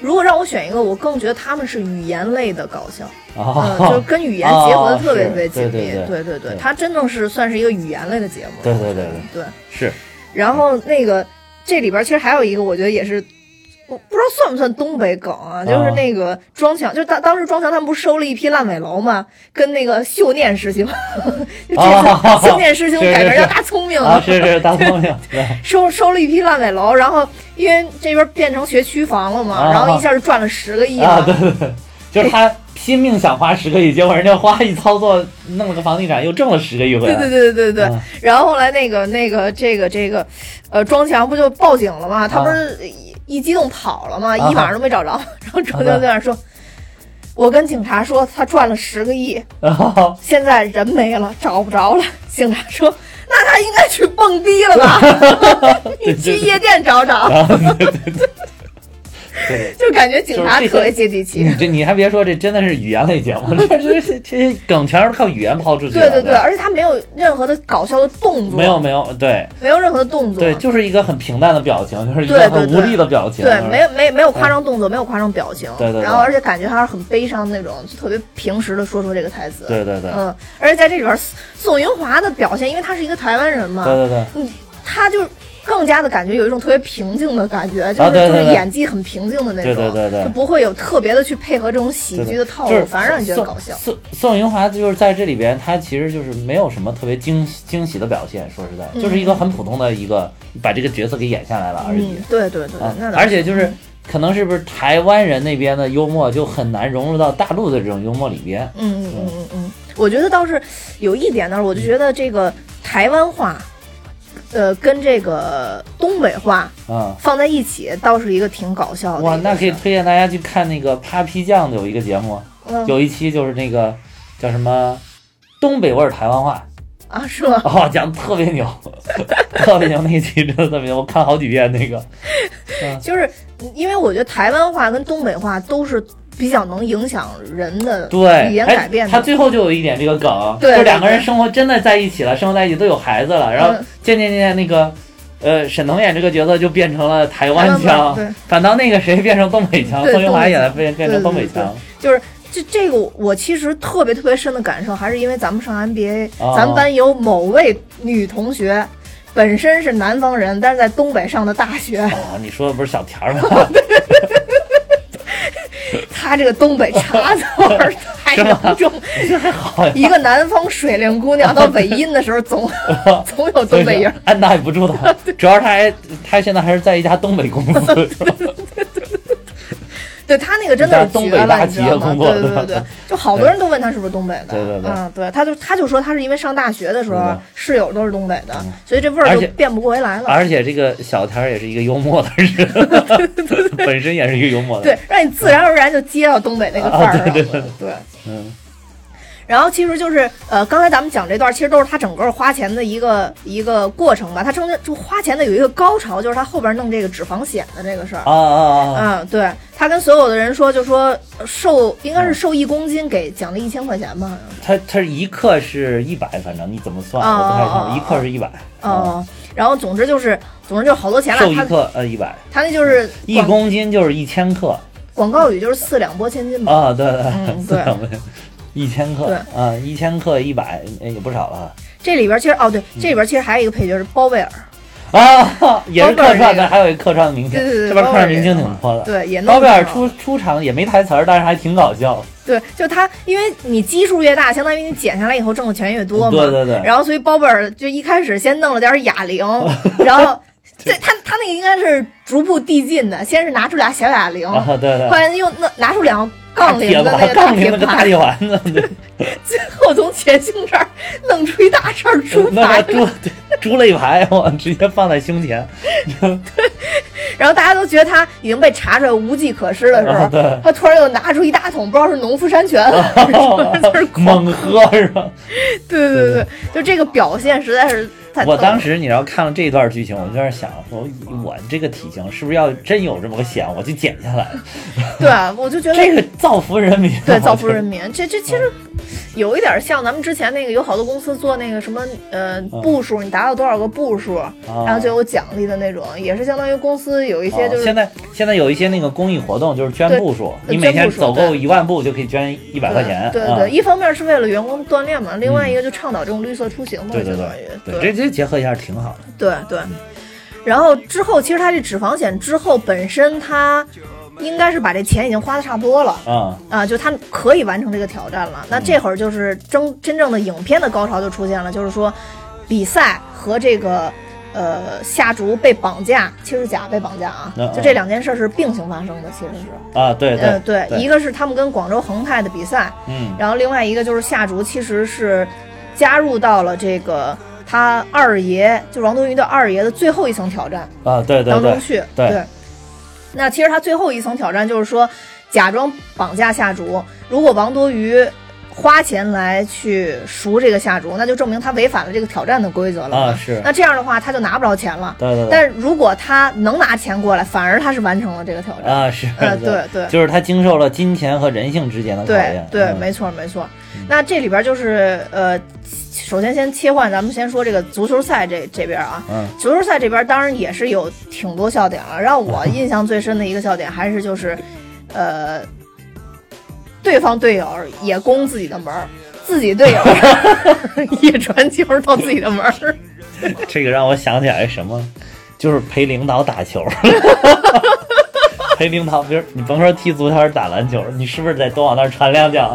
如果让我选一个，我更觉得他们是语言类的搞笑，啊嗯，就是跟语言结合的特别哦特别紧密，是对对对对他真正是算是一个语言类的节目，对对对对对。是然后那个这里边其实还有一个，我觉得也是我不知道算不算东北梗啊，就是那个庄强，就当当时庄强他们不是收了一批烂尾楼吗？跟那个秀念师兄，就这次秀念师兄改名叫大聪明了，是是大聪明，收收了一批烂尾楼，然后因为这边变成学区房了嘛，然后一下就赚了十个亿啊，对对对，就是他拼命想花十个亿，结果人家花一操作弄了个房地产又挣了十个亿回来，对对对对对对，然后后来那个那个这个这个，呃，庄强不就报警了吗？他不是。一激动跑了嘛，一晚上都没找着。然后程程在那说：“我跟警察说他赚了十个亿，现在人没了，找不着了。”警察说：“那他应该去蹦迪了吧？你去夜店找找。”对，就感觉警察特别接地气。这你还别说，这真的是语言类节目，这这这些梗全是靠语言抛出去的。对对对，而且他没有任何的搞笑的动作，没有没有，对，没有任何的动作，对，就是一个很平淡的表情，就是一个很无力的表情。对，没有没没有夸张动作，没有夸张表情。对对。然后而且感觉还是很悲伤那种，就特别平时的说出这个台词。对对对。嗯，而且在这里边，宋云华的表现，因为他是一个台湾人嘛。对对对。嗯，他就。更加的感觉有一种特别平静的感觉，就是就是演技很平静的那种，对对对，就不会有特别的去配合这种喜剧的套路，反而让你觉得搞笑。宋宋云华就是在这里边，他其实就是没有什么特别惊惊喜的表现，说实在，就是一个很普通的一个把这个角色给演下来了而已。对对对，而且就是可能是不是台湾人那边的幽默就很难融入到大陆的这种幽默里边。嗯嗯嗯嗯，我觉得倒是有一点呢，我就觉得这个台湾话。呃，跟这个东北话啊放在一起，倒是一个挺搞笑的。哇，那可以推荐大家去看那个 Papi 酱的有一个节目，有一期就是那个叫什么东北味儿台湾话啊，是吗？哦，讲的特别牛，特别牛，那一期真的特别牛，我看好几遍那个。就是因为我觉得台湾话跟东北话都是。比较能影响人的对语言改变。他最后就有一点这个梗，就两个人生活真的在一起了，生活在一起都有孩子了，然后渐渐渐渐那个，呃，沈腾演这个角色就变成了台湾腔，反倒那个谁变成东北腔，宋云华演的变变成东北腔。就是这这个我其实特别特别深的感受，还是因为咱们上 MBA，咱们班有某位女同学本身是南方人，但是在东北上的大学。啊，你说的不是小田吗？他这个东北碴子味儿太浓重，这还好呀。一个南方水灵姑娘到尾音的时候，总总有东北音，按捺不住的。主要是他还他现在还是在一家东北公司。对他那个真的是东北大企业工作，对对对，就好多人都问他是不是东北的，对对对，嗯，对，他就他就说他是因为上大学的时候室友都是东北的，所以这味儿就变不过回来了。而且这个小田也是一个幽默的人 本身也是一个幽默的，对，让你自然而然就接到东北那个范儿了，对对。对，嗯。然后其实就是呃，刚才咱们讲这段，其实都是他整个花钱的一个一个过程吧。他中间就花钱的有一个高潮，就是他后边弄这个脂肪险的这个事儿啊啊啊！嗯，对他跟所有的人说，就说瘦应该是瘦一公斤给奖励一千块钱吧。他他是一克是一百，反正你怎么算我不太清楚，一克是一百。哦，然后总之就是总之就是好多钱了。瘦一克呃一百，他那就是一公斤就是一千克。广告语就是四两拨千斤嘛。啊，对对，四两拨。一千克，对啊，一千克一百，也不少了。这里边其实哦，对，这里边其实还有一个配角是包贝尔，啊，也是客串的，还有一个客串的明星，对对对，这边客串明星挺多的。对，也包贝尔出出场也没台词儿，但是还挺搞笑。对，就他，因为你基数越大，相当于你减下来以后挣的钱越多嘛。对对对。然后所以包贝尔就一开始先弄了点哑铃，然后这他他那个应该是逐步递进的，先是拿出俩小哑铃，对对，后来又拿拿出两个。杠铃的那个杠铃那个大铁丸子，最后从前胸这儿弄出一大串猪排，猪猪肋排，我直接放在胸前。对然后大家都觉得他已经被查出来无计可施的时候，他突然又拿出一大桶，不知道是农夫山泉，猛喝是吧？对对对，就这个表现实在是。我当时你要看了这一段剧情，我就在那想，说我这个体型是不是要真有这么个险，我就减下来。对啊，我就觉得这个造福人民，对，造福人民，这这其实。有一点像咱们之前那个，有好多公司做那个什么，呃，步数，你达到多少个步数，然后就有奖励的那种，也是相当于公司有一些就是现在现在有一些那个公益活动，就是捐步数，你每天走够一万步就可以捐一百块钱。对对，一方面是为了员工锻炼嘛，另外一个就倡导这种绿色出行嘛，对对对，对这这结合一下挺好的。对对。然后之后，其实他这脂肪险之后本身他应该是把这钱已经花的差不多了啊啊，就他可以完成这个挑战了。那这会儿就是真真正的影片的高潮就出现了，就是说比赛和这个呃夏竹被绑架，其实甲被绑架啊，嗯就这两件事是并行发生的，其实是。啊，对呃，对对，一个是他们跟广州恒泰的比赛，嗯然后另外一个就是夏竹其实是加入到了这个他二爷，就王多鱼的二爷的最后一层挑战啊，对对对当中去。对那其实他最后一层挑战就是说，假装绑架夏竹，如果王多鱼花钱来去赎这个夏竹，那就证明他违反了这个挑战的规则了。啊是，那这样的话，他就拿不着钱了。对对对但如果他能拿钱过来，反而他是完成了这个挑战。啊是，呃，对对。就是他经受了金钱和人性之间的考对验，对，对没错没错。那这里边就是呃，首先先切换，咱们先说这个足球赛这这边啊，嗯足球赛这边当然也是有挺多笑点了。让我 印象最深的一个笑点还是就是，呃，对方队友也攻自己的门儿，自己队友 也传球到自己的门儿。这个让我想起来什么，就是陪领导打球。陪领导，比如你甭说踢足球、打篮球，你是不是得多往那儿传两脚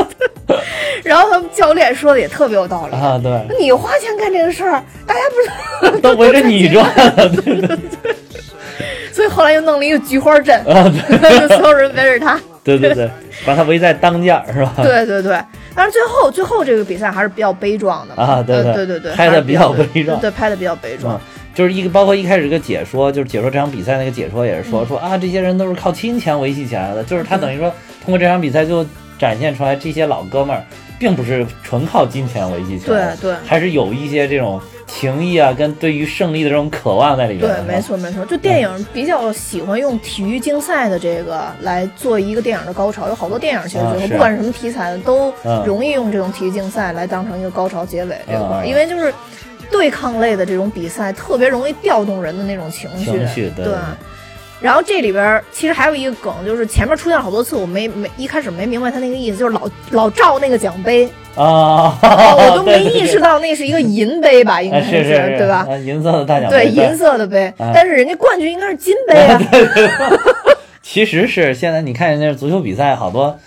然后他们教练说的也特别有道理。啊？对，你花钱干这个事儿，大家不是都围着你转，对对所以后来又弄了一个菊花阵，啊，对所有人围着他。对对对，把他围在当间儿是吧？对对对，但是最后最后这个比赛还是比较悲壮的啊对对呃对对对，拍的比较悲壮对，拍的比较悲壮嗯。，就是一个包括一开始这个解说，就是解说这场比赛那个解说也是嗯说、说啊，这些人都是靠金钱维系起来的，就是他等于说通过这场比赛就展现出来这些老哥们儿并不是纯靠金钱维系起来的，对对还是有一些这种情谊啊，跟对于胜利的这种渴望在里边对。，没错没错，就电影比较喜欢用体育竞赛的这个来做一个电影的高潮，有好多电影其实最后不管是什么题材的，都嗯容易用这种体育竞赛来当成一个高潮结尾这块因为就是对抗类的这种比赛特别容易调动人的那种情绪，情绪对。对。然后这里边儿其实还有一个梗，就是前面出现了好多次，我没没一开始没明白他那个意思，就是老 老照那个奖杯，啊，我都没意识。到那是一个银杯吧，应该是对吧？啊银色的大奖杯对，银色的杯，啊但是人家冠军应该是金杯啊。其实是现在你看人家足球比赛好多。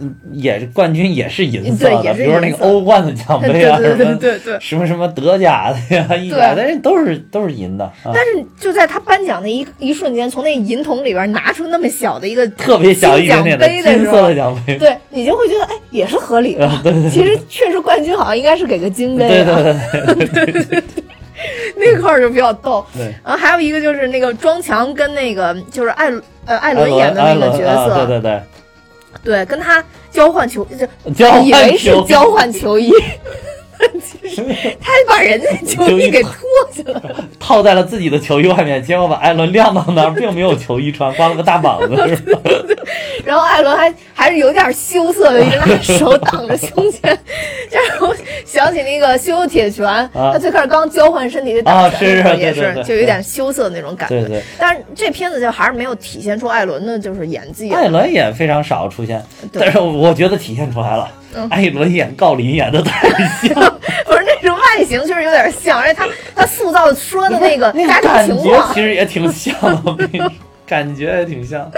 嗯也是冠军也是银色的，对也是比如说那个欧冠的奖杯啊，对对什么对对。什么什么德甲的呀、意甲的，人都是都是银的，啊、但是就在他颁奖的一一瞬间，从那银桶里边拿出那么小的一个特别小一点点的金奖杯的时候金色的奖杯。对你就会觉得哎也是合理的。其实确实冠军好像应该是给个金杯、啊，对对对 对。那块儿就比较逗。对，然后还有一个就是那个庄强跟那个就是艾呃艾艾伦演的那个角色，啊对对对，对跟他交换球，就交换以为是交换球衣，其实他把人家球衣给脱下来了。套在了自己的球衣外面，结果把艾伦晾到那儿，并没有球衣穿，光了个大膀子，是吧？然后艾伦还还是有点羞涩的，一直拿手挡着胸前，这让我想起那个《羞羞铁拳》他最开始刚交换身体打啊拳的时候也是就有点羞涩那种感觉。对对，但是这片子就还是没有体现出艾伦的就是演技啊。艾伦也非常少出现，对。但是我觉得体现出来了，嗯。艾伦演郜林演的太像，不是那种外形确实有点像，而且他 他塑造说的那个家庭情况。其，实也挺像的，我跟你说，感觉也挺像。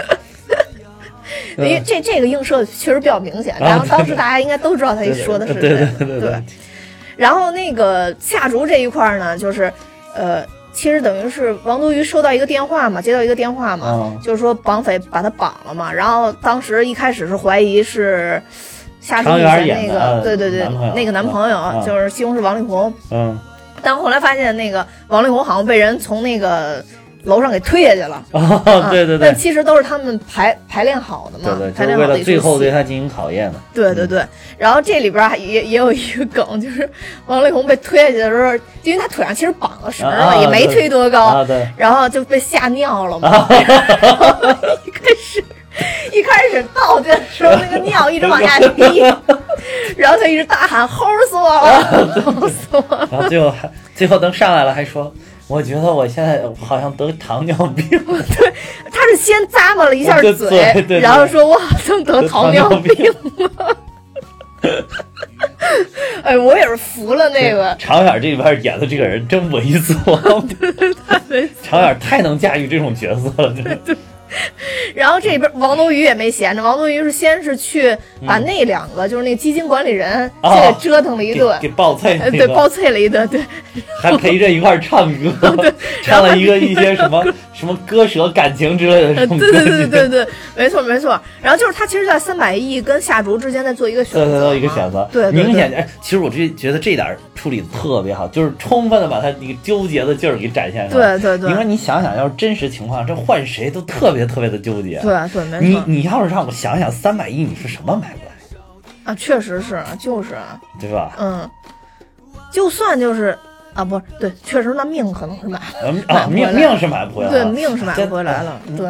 因为这这个映射确实比较明显。啊然后当时大家应该都知道他说的是对对这个对对。对，然后那个夏竹这一块儿呢，就是呃，其实等于是王多鱼收到一个电话嘛，接到一个电话嘛，嗯就是说绑匪把他绑了嘛。然后当时一开始是怀疑是夏竹以前那个，对对对那个男朋友、嗯就是西红柿王力宏。嗯，但后来发现那个王力宏好像被人从那个楼上给推下去了。哦啊，对对对但。其实都是他们排排练好的嘛，对对，排就是为了最练好的一出戏后对他进行考验的。对对对，然后这里边还也也有一个梗，就是王力宏被推下去的时候，因为他腿上其实绑了绳儿了，啊也没推多高，啊，对，然后就被吓尿了嘛。一开始一开始倒进的时候，那个尿一直往下滴，然后他一直大喊齁死我了，齁死我了。然后最后还最后等上来了，还说，我觉得我现在好像得糖尿病。对他是先咂巴了一下对嘴，对对对然后说我好像得糖尿糖尿病了。哎，我也是服了那个常远这里边演的这个人真猥琐，常远太能驾驭这种角色了，真的。然后这边王多鱼也没闲着，王多鱼是先是去把那两个，就是那基金管理人，给折腾了一顿，给爆脆呃，对，那个，暴啐了一顿，对，还陪着一块儿唱歌，对 唱了一个一些什么什么割舍感情之类的对对对，对对对，没错没错。然后就是他其实，在三百亿跟夏竹之间在做一个选择嘛，对对对，一个选择，对对对。明显哎，其实我这觉得这点处理的特别好，就是充分的把他那个纠结的劲儿给展现出来。对对对。因为你想想，要是真实情况，这换谁都特别特别的纠结。对对没错你你要是让我想想，三百亿你是什么买不来，啊，确实是啊，就是啊，对吧？嗯，就算就是啊，不是对，确实那命可能是买啊，命命是买不回来对，命是买不回来了，对，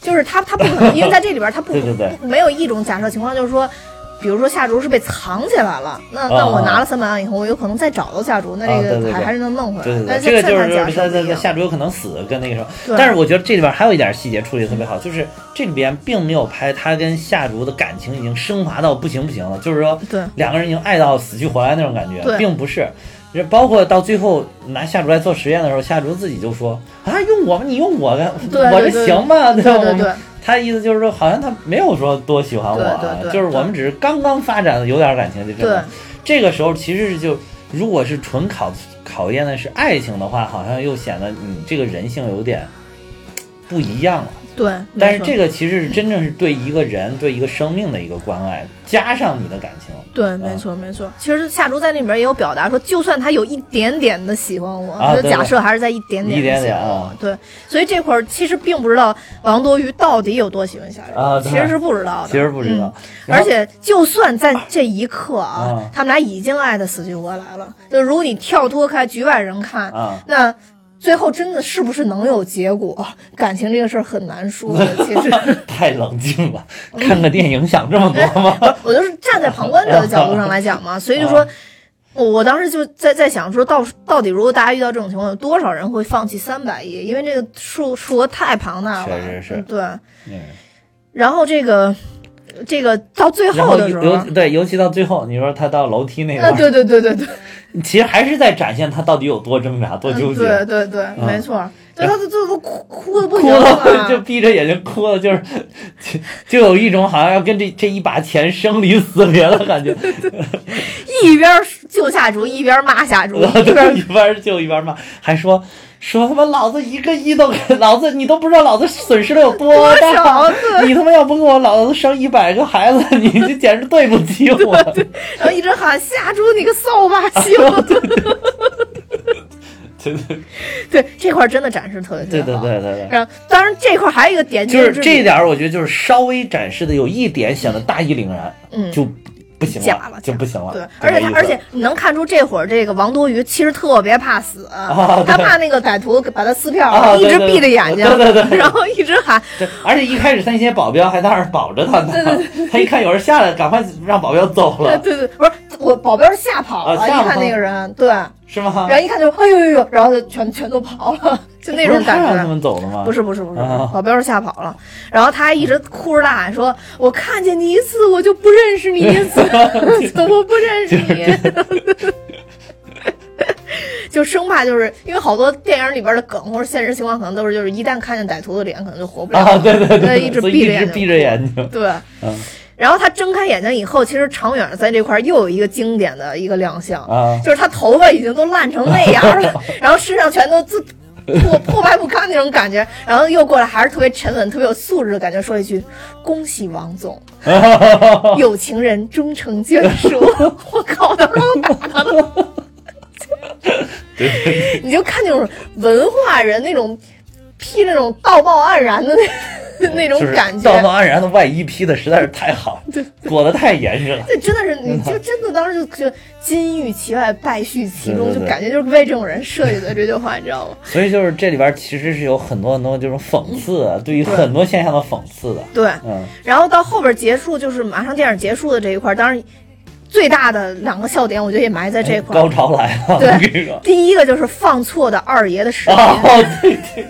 就是他他不可能，因为在这里边他不对对对不没有一种假设情况，就是说。比如说夏竹是被藏起来了，那那啊我拿了三百万以后，我有可能再找到夏竹，那这个还还是能弄回来。对对对，但这个就是现在假他他他设不一样。下周有可能死跟那个什么，但是我觉得这里边还有一点细节处理的特别好，就是这里边并没有拍他跟夏竹的感情已经升华到不行不行了，就是说对。两个人已经爱到死去活来那种感觉，对。并不是。就包括到最后拿夏竹来做实验的时候，夏竹自己就说啊，用我吧，你用我的，我这行吗？对吧？我们他的意思就是说，好像他没有说多喜欢我就是我们只是刚刚发展的有点感情就这对样。这个时候其实是就如果是纯考考验的是爱情的话，好像又显得你这个人性有点不一样了。对，但是这个其实是真正是对一个人、对一个生命的一个关爱，加上你的感情。对，没错没错。其实夏竹在那里边也有表达说，就算他有一点点的喜欢我，就啊对假设还是在一点点一点点啊对，所以这会儿其实并不知道王多鱼到底有多喜欢夏竹，啊其实是不知道的。其实不知道嗯，而且就算在这一刻啊，啊他们俩已经爱的死去活来了。就如果你跳脱开局外人看，啊那。最后真的是不是能有结果？感情这个事儿很难说的，其实。太冷静了，看个电影想这么多吗？我就是站在旁观者的角度上来讲嘛，所以就说，我我当时就在在想说到到底如果大家遇到这种情况，有多少人会放弃三百亿？因为这个数数额太庞大了，确实是嗯对。嗯然后这个这个到最后后的时候尤，对，尤其到最后，你说他到楼梯那啊，块儿，对对对对对，其实还是在展现他到底有多挣扎、多纠嗯结。对对对，没错，对，他这这都哭哭的不哭行了，就了，闭着眼睛哭了，就是就 就有一种好像要跟这这一把钱生离死别的感觉，一边救下竹，一边骂下竹，一边一边救一边骂，还说说他妈老子一个亿都给老子，你都不知道老子损失了有多多大少，你他妈要不给我老子生一百个孩子，你这简直对不起我。然后一直喊下竹你个扫把星，对对对 这块儿真的展示特别特对别好。对对对对。然后，当然这块儿还有一个点，就是是这一点，我觉得就是稍微展示的有一点显得大义凛然，嗯就不行假了就不行了。对，而且他，而且你能看出这会儿这个王多鱼其实特别怕死，啊他怕那个歹徒把他撕票，一直闭着眼睛，对对对然后一直喊，而且一开始他那些保镖还在那儿保着他呢，他一看有人下来，赶快让保镖走了，对对对，不是我保镖是吓跑了，一看那个人，对，是吗？然后一看就哎呦呦呦，然后就全全都跑了，就那种感觉。让他们走了吗？不是不是不是，啊保镖是吓跑了，然后他还一直哭着大喊说：“我看见你一次，我就不认识你一次，怎么不认识你？” 就生怕就是因为好多电影里边的梗或者现实情况，可能都是就是一旦看见歹徒的脸，可能就活不了。啊，对对对，一直闭着眼睛，闭着眼睛，对，嗯然后他睁开眼睛以后，其实常远在这块儿又有一个经典的一个亮相，啊就是他头发已经都烂成那样了，然后身上全都自 破破败不堪那种感觉，然后又过来还是特别沉稳、特别有素质的感觉，说一句：“恭喜王总，有情人终成眷属。”我靠，当时都打他了。你就看那种文化人那种披那种道貌岸然的那 那种就是感觉，道貌岸然的外衣披的实在是太好，裹得太严实了。这真的是，你就真的当时就就金玉其外，败絮其中，就感觉就是为这种人设计的这句话，你知道吗？所以就是这里边其实是有很多很多这种讽刺的，对于很多现象的讽刺的。对，嗯，然后到后边结束，就是马上电影结束的这一块儿，当然最大的两个笑点，我觉得也埋在这块儿。高潮来了，对。第一个就是放错的二爷的视频，哦，对对。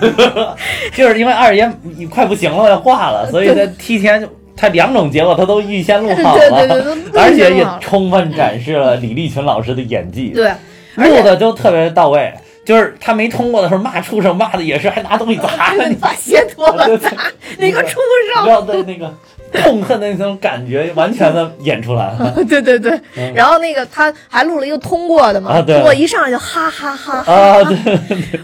就是因为二爷快不行了，要挂了，所以他提前就他两种结果他都预先录好对了，对对，都而且也充分展示了李立群老师的演技，对，录的都特别到位。就是他没通过的时候骂畜生骂的也是还拿东西砸你，把鞋脱 了砸那个畜然生。要的那个痛恨的那种感觉完全的演出来。了 对对对，嗯。然后那个他还录了一个通过的嘛，通过一上来就哈哈哈哈，啊！对，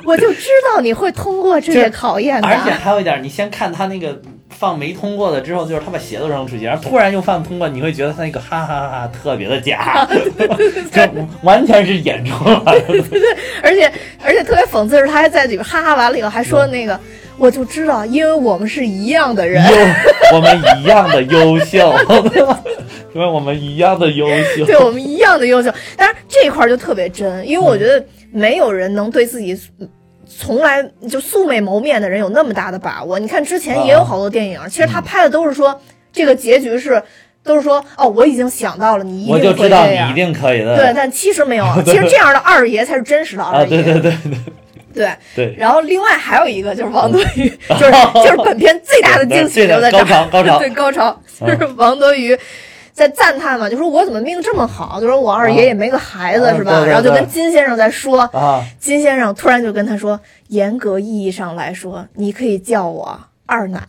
我就知道你会通过这个考验的。而且还有一点，你先看他那个放没通过的之后，就是他把鞋都扔出去，然后突然又放通过，你会觉得他那个哈哈哈哈特别的假，这 完全是演出来的。对而且而且特别讽刺的是，他还在里边哈哈完了以后还说那个，我就知道，因为我们是一样的人。优，我们一样的优秀，因为我们一样的优秀。对我们一样的优秀。但是这一块儿就特别真，因为我觉得没有人能对自己从来就素未谋面的人有那么大的把握。你看之前也有好多电影，其实他拍的都是说这个结局是。都是说哦，我已经想到了，你一定我就会知道你这样一定可以的。对，但其实没有，其实这样的二爷才是真实的啊，二爷。对对对对对对。然后另外还有一个就是王多鱼，就是 就是本片最大的惊喜对就在这儿高潮高潮 对高潮，就是王多鱼。在赞叹嘛，就说我怎么命这么好，就说我二爷也没个孩子、啊是吧？对对对然后就跟金先生在说，啊，金先生突然就跟他说，严格意义上来说，你可以叫我二奶。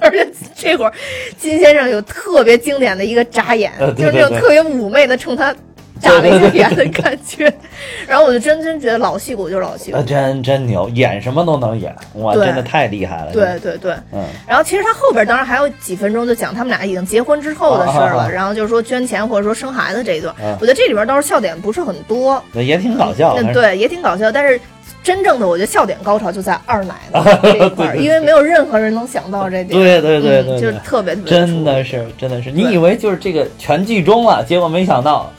而且这会儿金先生有特别经典的一个眨眼，就是那种特别妩媚的冲他眨了一个眼的感觉。然后我就真真觉得老戏骨就是老戏骨。真真牛，演什么都能演，哇，真的太厉害了。对，对对，嗯，然后其实他后边当然还有几分钟就讲他们俩已经结婚之后的事儿了，然后就是说捐钱或者说生孩子这一段，啊我觉得这里边倒是笑点不是很多，那也挺搞笑。那对也挺搞笑，但是。真正的我觉得笑点高潮就在二奶奶这一块 因为没有任何人能想到这点。对对对嗯对，就是特别特别真的是真的是，你以为就是这个全剧终了，结果没想到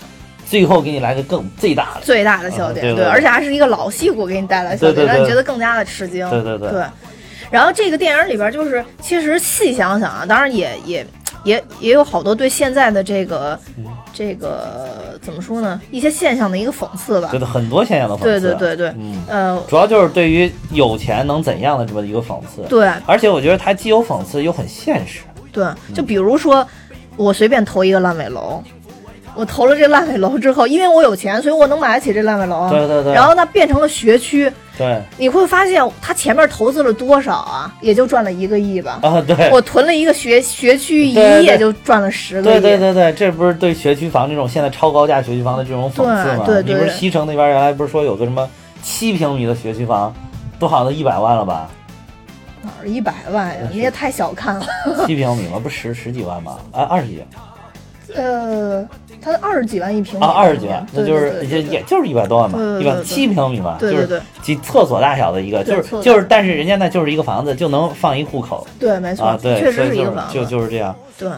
最后给你来个更最大的。最大的笑点，啊对对对而且还是一个老戏骨给你带来笑点，让你觉得更加的吃惊。对对对对。然后这个电影里边就是，其实细想想啊，当然也也也也有好多对现在的这个、嗯这个怎么说呢，一些现象的一个讽刺吧对。的，很多现象的讽刺。对对对对，嗯，呃，主要就是对于有钱能怎样的这么一个讽刺。对而且我觉得它既有讽刺又很现实。对，就比如说我随便投一个烂尾楼。我投了这烂尾楼之后，因为我有钱，所以我能买得起这烂尾楼啊。对对对然后它变成了学区，对你会发现他前面投资了多少啊？也就赚了一个亿吧。啊，对。我囤了一个学学区，一对对夜就赚了十个亿。对对对，这不是对学区房这种现在超高价学区房的这种讽刺吗？对对对你不是西城那边原来不是说有个什么七平米的学区房，都好像一百万了吧？哪儿一百万呀？你也太小看了。七平米吗？不十十几万吗？啊，二十几呃，它二十几万一平米啊，二十几万，那就是也也就是一百多万嘛，一百七平米嘛，对对对就是几厕所大小的一个，就是就是，但是人家那就是一个房子，就能放一户口对，没错，啊，对，确所以就是一个房子。就就是这样。对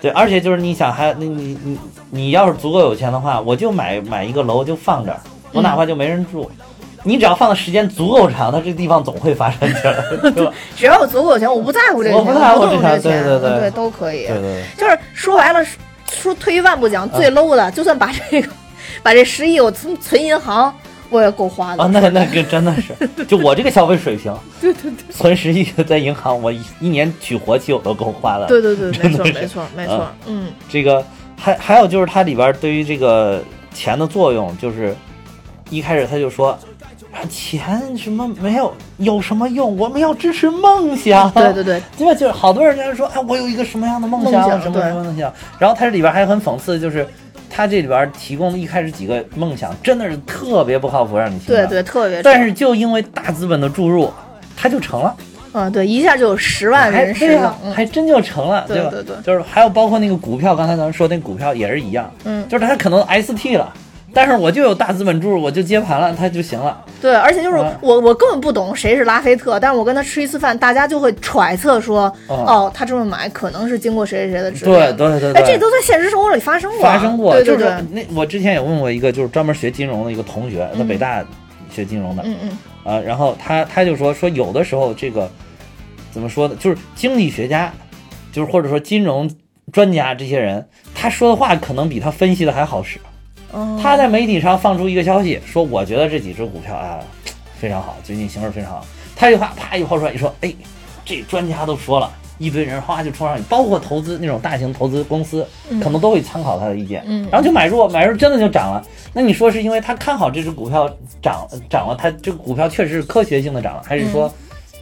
对，而且就是你想还你你你你要是足够有钱的话，我就买买一个楼就放这儿，我嗯哪怕就没人住，你只要放的时间足够长，它这地方总会发生事儿，对吧？只要我足够有钱，我不在乎这个，我不在乎这钱这钱，对对对都可以。对对对。就是说白了，说退一万步讲，最 low 的，就算把这个 把这十亿我存存银行，我也够花的。啊，那那个真的是，就我这个消费水平，对对对，存十亿在银行，我一一年取活期我都够花了。对对对，没错没错没错，嗯，这个还还有就是它里边对于这个钱的作用，就是一开始他就说。啊，钱什么没有有什么用？我们要支持梦想。对对对，对吧？就是好多人在说，哎，我有一个什么样的梦梦想什么对什么梦想。然后他这里边还很讽刺，就是他这里边提供的一开始几个梦想，真的是特别不靠谱，让你听。对对，特别。但是就因为大资本的注入，它就成了，啊，对，一下就有十万还人使用对呀，，嗯还真就成了，吧？对对对就是还有包括那个股票，刚才咱们说那股票也是一样，嗯，就是它可能 ST 了。但是我就有大资本注入，我就接盘了，他就行了。对，而且就是嗯我，我根本不懂谁是拉菲特，但是我跟他吃一次饭，大家就会揣测说，嗯哦，他这么买可能是经过谁谁谁的指对。对对对，哎，这都在现实生活里发生过，发生过。对对对就是，那我之前也问过一个，就是专门学金融的一个同学，在嗯北大学金融的，嗯嗯啊，然后他他就说说有的时候这个怎么说呢，就是经济学家，就是或者说金融专家这些人，他说的话可能比他分析的还好使。哦，他在媒体上放出一个消息，说我觉得这几只股票啊非常好，最近形势非常好。他一话啪一抛出来，一说，哎，这专家都说了，一堆人哗就冲上去，包括投资那种大型投资公司，可能都会参考他的意见，嗯然后就买入，买入真的就涨了。那你说是因为他看好这只股票涨涨了，他这个股票确实是科学性的涨了，还是说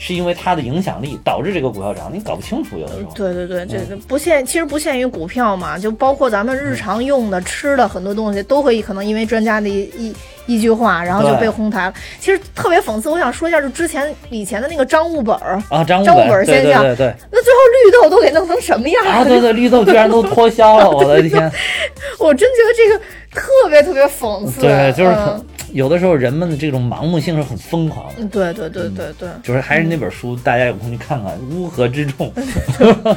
是因为它的影响力导致这个股票涨？你搞不清楚有的时候。对对对，这个不限，其实不限于股票嘛，就包括咱们日常用的、吃的很多东西，都会可能因为专家的一一一句话，然后就被哄抬了。其实特别讽刺，我想说一下，就之前以前的那个张悟本儿，啊，张悟本现象对对对那最后绿豆都给弄成什么样啊，了？对对，绿豆居然都 脱销了，我的天！我真觉得这个特别特别讽刺。对，就是很嗯有的时候人们的这种盲目性是很疯狂的。嗯对对对对对就是还是那本书，大家有空去看看《乌合之众》。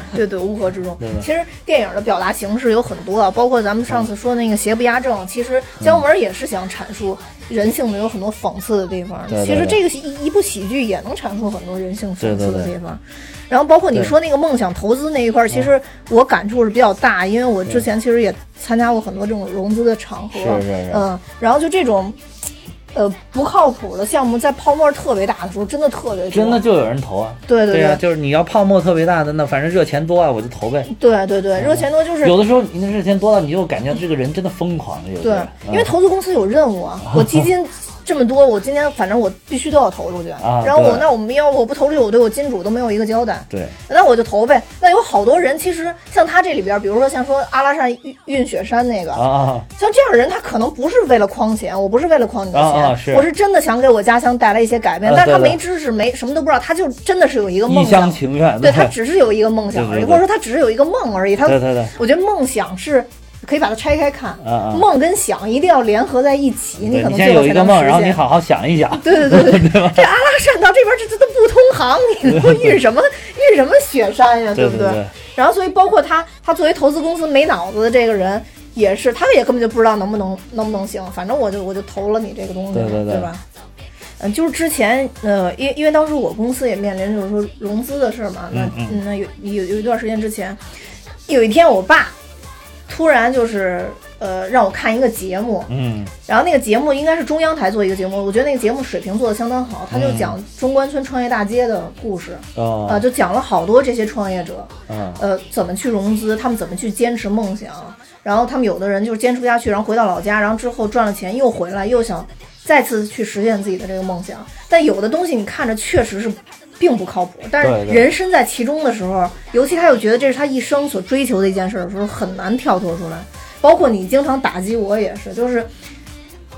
对对，乌合之众。其实电影的表达形式有很多啊，包括咱们上次说那个邪不压正，其实姜文也是想阐述人性的有很多讽刺的地方。对对其实这个一一部喜剧也能阐述很多人性讽刺的地方。然后包括你说那个梦想投资那一块儿，其实我感触是比较大，因为我之前其实也参加过很多这种融资的场合，是是是嗯，然后就这种。呃，不靠谱的项目在泡沫特别大的时候，真的特别真的就有人投啊。对对对啊、就是你要泡沫特别大的，那反正热钱多啊，我就投呗。对对对，热钱多就是有的时候你那热钱多了，你就感觉这个人真的疯狂。有对因为投资公司有任务啊，我基金这么多，我今天反正我必须都要投出去。啊然后我那我们要我不投出去，我对我金主都没有一个交代。对那我就投呗。那有好多人，其实像他这里边，比如说像说阿拉善运运雪山那个，像这样的人，他可能不是为了诓钱，我不是为了诓你的钱，啊啊是我是真的想给我家乡带来一些改变。啊但是他没知识，没什么都不知道，他就真的是有一个一梦想厢，情愿。对他只是有一个梦想而已，对对对或者说他只是有一个梦而已。他对对对我觉得梦想是可以把它拆开看，嗯嗯梦跟想一定要联合在一起，你可能现在最后才能有一个梦，然后。你好好想一想。对对对对，这阿拉善到这边这这都不通航，你都运什么 运什么雪山呀，不对不对然后所以包括他，他作为投资公司没脑子的这个人。也是，他也根本就不知道能不能能不能行，反正我就我就投了你这个东西，对对对吧？嗯，就是之前呃，因因为当时我公司也面临就是说融资的事儿嘛，那嗯嗯那有有有一段时间之前，有一天我爸突然就是呃让我看一个节目，嗯。然后那个节目应该是中央台做一个节目，我觉得那个节目水平做的相当好，他就讲中关村创业大街的故事，哦。呃，就讲了好多这些创业者，嗯。呃，怎么去融资，他们怎么去坚持梦想，然后他们有的人就是坚持不下去，然后回到老家，然后之后赚了钱又回来，又想再次去实现自己的这个梦想。但有的东西你看着确实是并不靠谱，但是人身在其中的时候，尤其他又觉得这是他一生所追求的一件事的时候，很难跳脱出来。包括你经常打击我也是，就是。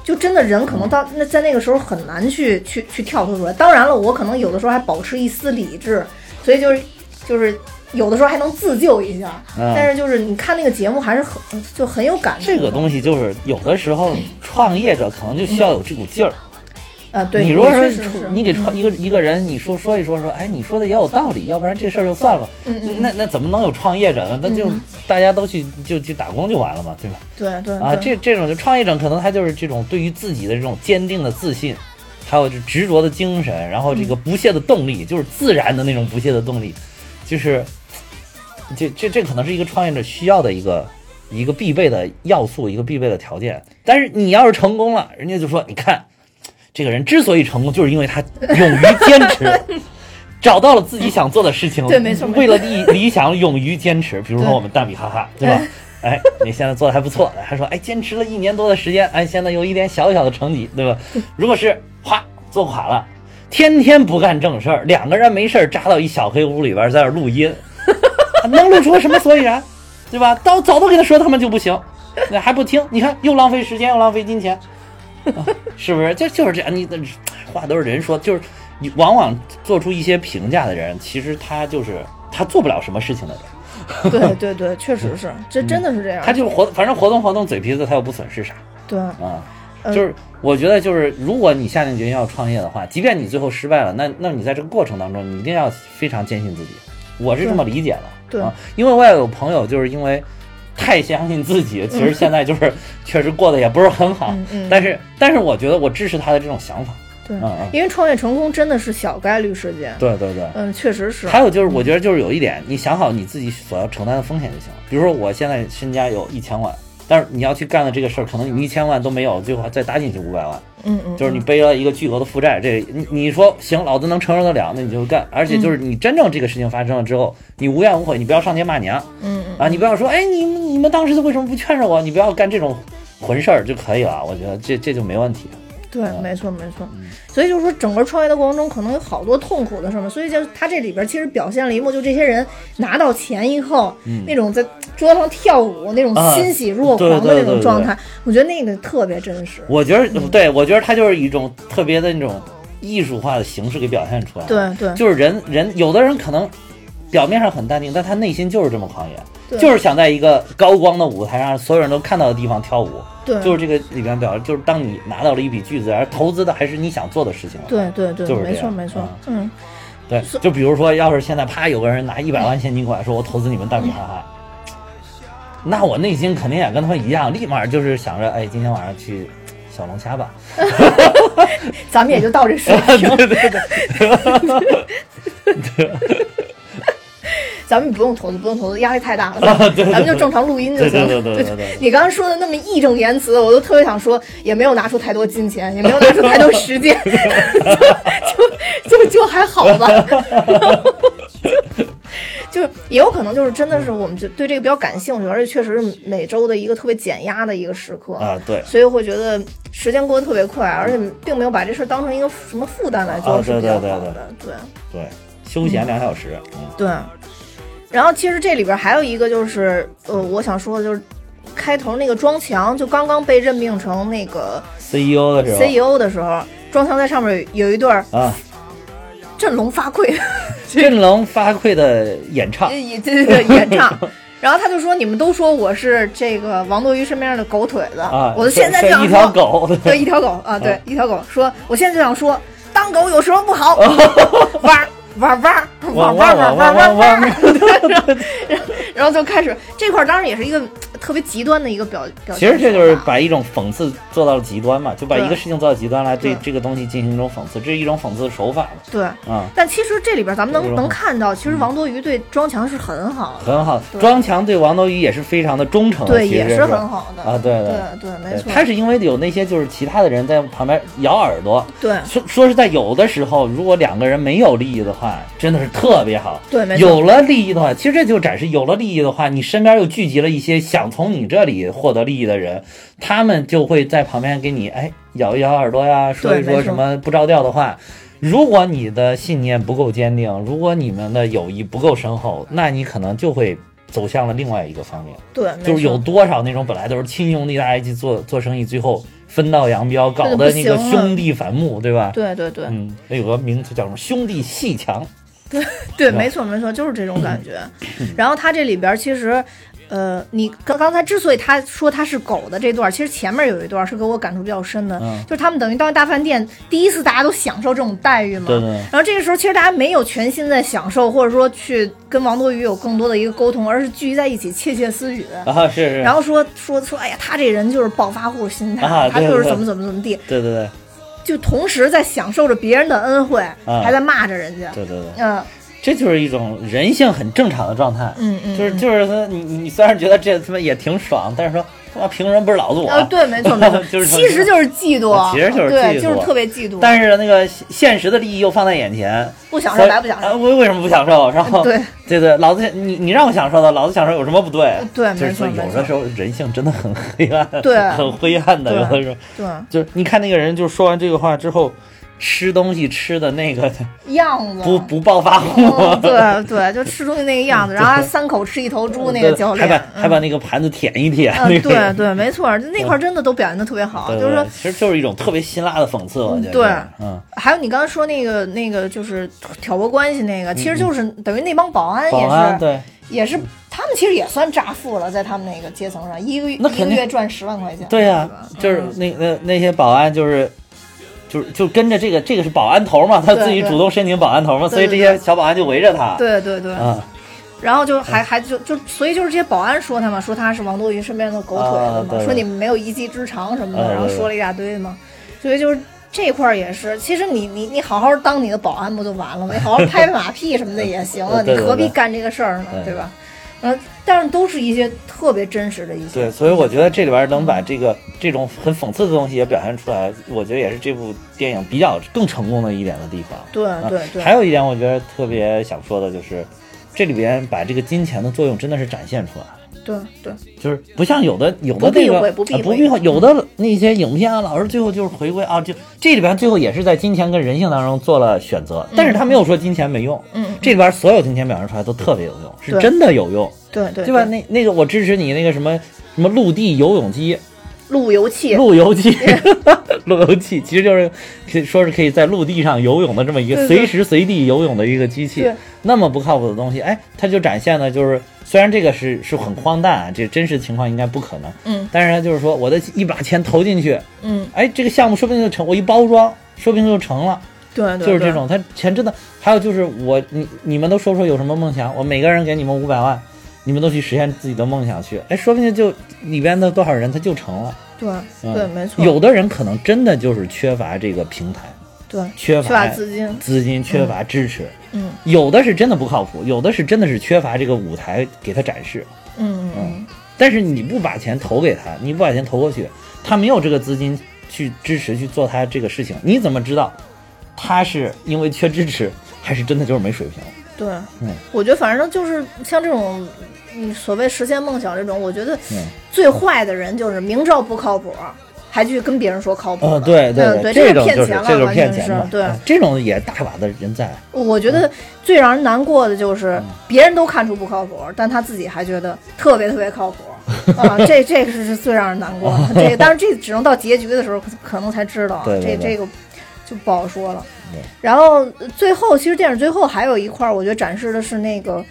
就真的人可能到那在那个时候很难去去去跳脱出来。当然了，我可能有的时候还保持一丝理智，所以就是就是有的时候还能自救一下。嗯但是就是你看那个节目还是很就很有感触。这个东西就是有的时候创业者可能就需要有这股劲儿。呃，对，你如果说是你给创一个一个人，你说说一说说，哎，你说的也有道理，要不然这事儿就算了。嗯嗯那那怎么能有创业者呢？那就大家都去就去打工就完了嘛，对吧？对对啊，这这种就创业者可能他就是这种对于自己的这种坚定的自信，还有就执着的精神，然后这个不懈的动力，就是自然的那种不懈的动力，就是这这这可能是一个创业者需要的一个一个必备的要素，一个必备的条件。但是你要是成功了，人家就说你看这个人之所以成功，就是因为他勇于坚持。找到了自己想做的事情，对没错为了理理想勇于坚持。比如说我们蛋比哈哈，对吧？哎，你现在做的还不错，还说哎，坚持了一年多的时间，哎，现在有一点小小的成绩，对吧？如果是哗做垮了，天天不干正事儿，两个人没事儿扎到一小黑屋里边，在那儿录音，能录出个什么所以然，对吧？到早都跟他说他们就不行，那还不听，你看又浪费时间又浪费金钱，啊 是不是？就就是这样，你的话都是人说，就是你往往做出一些评价的人，其实他就是他做不了什么事情的人。对对对，确实是，这真的是这样。他就是活，反正活动活动嘴皮子，他又不损失啥对，啊。呃就是我觉得，就是如果你下定决心要创业的话，即便你最后失败了，那那你在这个过程当中，你一定要非常坚信自己。我是这么理解的，对啊，因为我也有朋友，就是因为太相信自己，其实现在就是确实过得也不是很好，但是但是我觉得我支持他的这种想法，对因为创业成功真的是小概率事件。对对对。嗯，确实是。还有就是，我觉得就是有一点，你想好你自己所要承担的风险就行了。比如说，我现在身家有一千万，但是你要去干的这个事儿，可能你一千万都没有，最后再搭进去五百万，嗯嗯，就是你背了一个巨额的负债，这你你说行，老子能承受得了，那你就干。而且就是你真正这个事情发生了之后，你无怨无悔，你不要上街骂娘，嗯嗯啊，你不要说，哎，你们你们当时为什么不劝着我？你不要干这种混事儿就可以了，我觉得这这就没问题。对，没错没错。所以就是说，整个创业的过程中，可能有好多痛苦的事嘛。所以就他这里边其实表现了一幕，就这些人拿到钱以后，那种在桌上跳舞那种欣喜若狂的那种状态，我觉得那个特别真实。我觉得，对我觉得他就是一种特别的那种艺术化的形式给表现出来。，对对就是人人有的人可能表面上很淡定，但他内心就是这么狂野，对就是想在一个高光的舞台上，所有人都看到的地方跳舞。对，就是这个里边表，就是当你拿到了一笔巨资，而投资的还是你想做的事情。对对对，就是没错没错啊，嗯，对，就比如说，要是现在啪有个人拿一百万现金过来，说我投资你们大米哈哈，那我内心肯定也跟他们一样，立马就是想着，哎，今天晚上去小龙虾吧。咱们也就到这水平，对 对对，咱们不用投资，不用投资，压力太大了，咱们就正常录音就行了。对对对对对对你刚刚说的那么义正言辞，我都特别想说，也没有拿出太多金钱，也没有拿出太多时间，就就就就还好吧。就是也有可能就是真的是我们就对这个比较感兴趣，而且确实是每周的一个特别减压的一个时刻啊，对。所以会觉得时间过得特别快，而且并没有把这事儿当成一个什么负担来做，啊是比较对对对好的。对对，休闲两小时，嗯，对，然后其实这里边还有一个就是，呃，我想说的就是，开头那个庄强就刚刚被任命成那个 CEO 的时候。CEO 的时候，庄强在上面有一段啊，振聋发聩，振聋发聩的演唱，也这个演唱。然后他就说：“你们都说我是这个王多鱼身边的狗腿子，啊，我现在就想是一条说，狗，对，一条狗啊，对，一条狗。说，我现在就想说，当狗有什么不好？汪汪汪汪汪汪汪汪汪，然后就开始这块，当然也是一个特别极端的一个表表现。其实这就是把一种讽刺做到了极端嘛，就把一个事情做到极端来，对。对这个东西进行一种讽刺，这是一种讽刺的手法嘛，对。啊，但其实这里边咱们能能看到，其实王多鱼对庄强是很好的，很好。对。庄强对王多鱼也是非常的忠诚，对，也是很好的。啊，对对。对。没错，他是因为有那些就是其他的人在旁边咬耳朵，对。说说是在，有的时候如果两个人没有利益的话，真的是特别好。对没错。有了利益的话，其实这就展示有了利益的话，你身边又聚集了一些想从你这里获得利益的人，他们就会在旁边给你哎咬一咬耳朵呀，说一说什么不着调的话。如果你的信念不够坚定，如果你们的友谊不够深厚，那你可能就会走向了另外一个方面。对，就是有多少那种本来都是亲兄弟，大家一起做做生意，最后分道扬镳，搞得那个兄弟反目，对吧？对对对嗯，那有个名词叫什么“兄弟戏强对，没错没错，就是这种感觉。然后他这里边其实。呃，你刚刚才之所以他说他是狗的这段，其实前面有一段是给我感触比较深的，嗯就是他们等于到大饭店，第一次大家都享受这种待遇”，嘛，对对然后这个时候，其实大家没有全心在享受，或者说去跟王多鱼有更多的一个沟通，而是聚集在一起窃窃私语。啊，是是，然后说说说，哎呀，他这人就是暴发户心态，他就是怎么怎么怎么地，对对对就同时在享受着别人的恩惠，啊还在骂着人家。对对对，嗯这就是一种人性很正常的状态。嗯嗯，就是就是说，你你虽然觉得这他妈也挺爽，但是说他妈凭什么不是老子我？啊，对，没错没错，就是其实就是嫉妒，其实就是对，嫉妒就是特别嫉妒，但是那个现实的利益又放在眼前，不享受白不享受。啊为为什么不享受？然后对对对，老子你你让我享受的，老子享受有什么不对？对就是说没错没错有的时候人性真的很 黑暗，对很灰暗的。有的时候对，就是你看那个人，就说完这个话之后，吃东西吃的那个样子。不不暴发户，嗯对对，就吃东西那个样子，然后还三口吃一头猪那个教练，还把嗯。还把那个盘子舔一舔，嗯，那个。对对，没错，那块真的都表现的特别好，就是说，其实就是一种特别辛辣的讽刺，我觉得。对。嗯，还有你刚才说那个那个就是挑拨关系那个，其实就是等于那帮保安也是安对，也是他们其实也算乍富了，在他们那个阶层上，一个月一个月赚十万块钱，对呀、就是嗯。那那那些保安就是。就是就跟着这个这个是保安头嘛，他自己主动申请保安头嘛，所以这些小保安就围着他。对对对，啊，然后就还还就就所以就是这些保安说他嘛，说他是王多鱼身边的狗腿子嘛，说你们没有一技之长什么的，然后说了一大堆嘛，所以就是。这块儿也是，其实你你你好好当你的保安不就完了吗？你好好拍拍马屁什么的也行你何必干这个事儿呢？对对吧？嗯，但是都是一些特别真实的一些。对，所以我觉得这里边能把这个这种很讽刺的东西也表现出来，我觉得也是这部电影比较更成功的一点的地方。对啊对对，还有一点我觉得特别想说的就是，这里边把这个金钱的作用真的是展现出来。对对。就是不像有的有的那个不避讳。啊不避讳，有的那些影片啊，老是最后就是回归啊，就这里边最后也是在金钱跟人性当中做了选择，但是他没有说金钱没用，嗯，这里边所有金钱表现出来都特别有用，是真的有用，对对对吧？那那个我支持你那个什么什么陆地游泳机，路由器，路由器，路由 器其实就是可以说是可以在陆地上游泳的这么一个随时随地游泳的一个机器。对。那么不靠谱的东西，哎，它就展现的就是，虽然这个是是很荒诞啊，这真实情况应该不可能，嗯。但是它就是说，我的一把钱投进去，嗯，哎，这个项目说不定就成，我一包装，说不定就成了，对对，对就是这种，他钱真的。还有就是我你你们都说说有什么梦想，我每个人给你们五百万，你们都去实现自己的梦想去，哎，说不定就里边的多少人他就成了。对嗯。对，没错，有的人可能真的就是缺乏这个平台，对缺缺乏乏资金，资金，缺乏支持。嗯有的是真的不靠谱，有的是真的是缺乏这个舞台给他展示。嗯嗯但是你不把钱投给他，你不把钱投过去，他没有这个资金去支持去做他这个事情，你怎么知道他是因为缺支持，还是真的就是没水平？对嗯，我觉得反正就是像这种，嗯，所谓实现梦想这种，我觉得嗯最坏的人就是明知道不靠谱，还去跟别人说靠谱对对对，这是骗钱了，完全骗钱的，是对。嗯这种也大把的人在。我觉得最让人难过的就是别人都看出不靠谱，但他自己还觉得特别特别靠谱啊！这 这个是是最让人难过的。这个，但是这只能到结局的时候可可能才知道，这这个就不好说了。然后呃最后，其实电影最后还有一块儿，我觉得展示的是那个。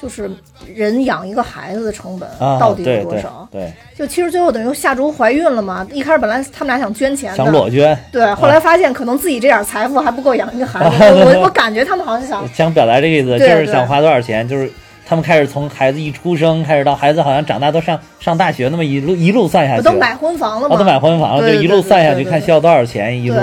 就是人养一个孩子的成本啊，到底有多少？对，就其实最后等于夏竹怀孕了嘛。一开始本来他们俩想捐钱的，想裸捐，对，后来发现可能自己这点财富还不够养一个孩子。我我感觉他们好像想 想表达这个意思，就是想花多少钱，就是他们开始从孩子一出生开始到孩子好像长大都上上大学，那么一路一路算下去，我都买婚房了嘛，哦，都买婚房了，对就一路算下去，看需要多少钱，一路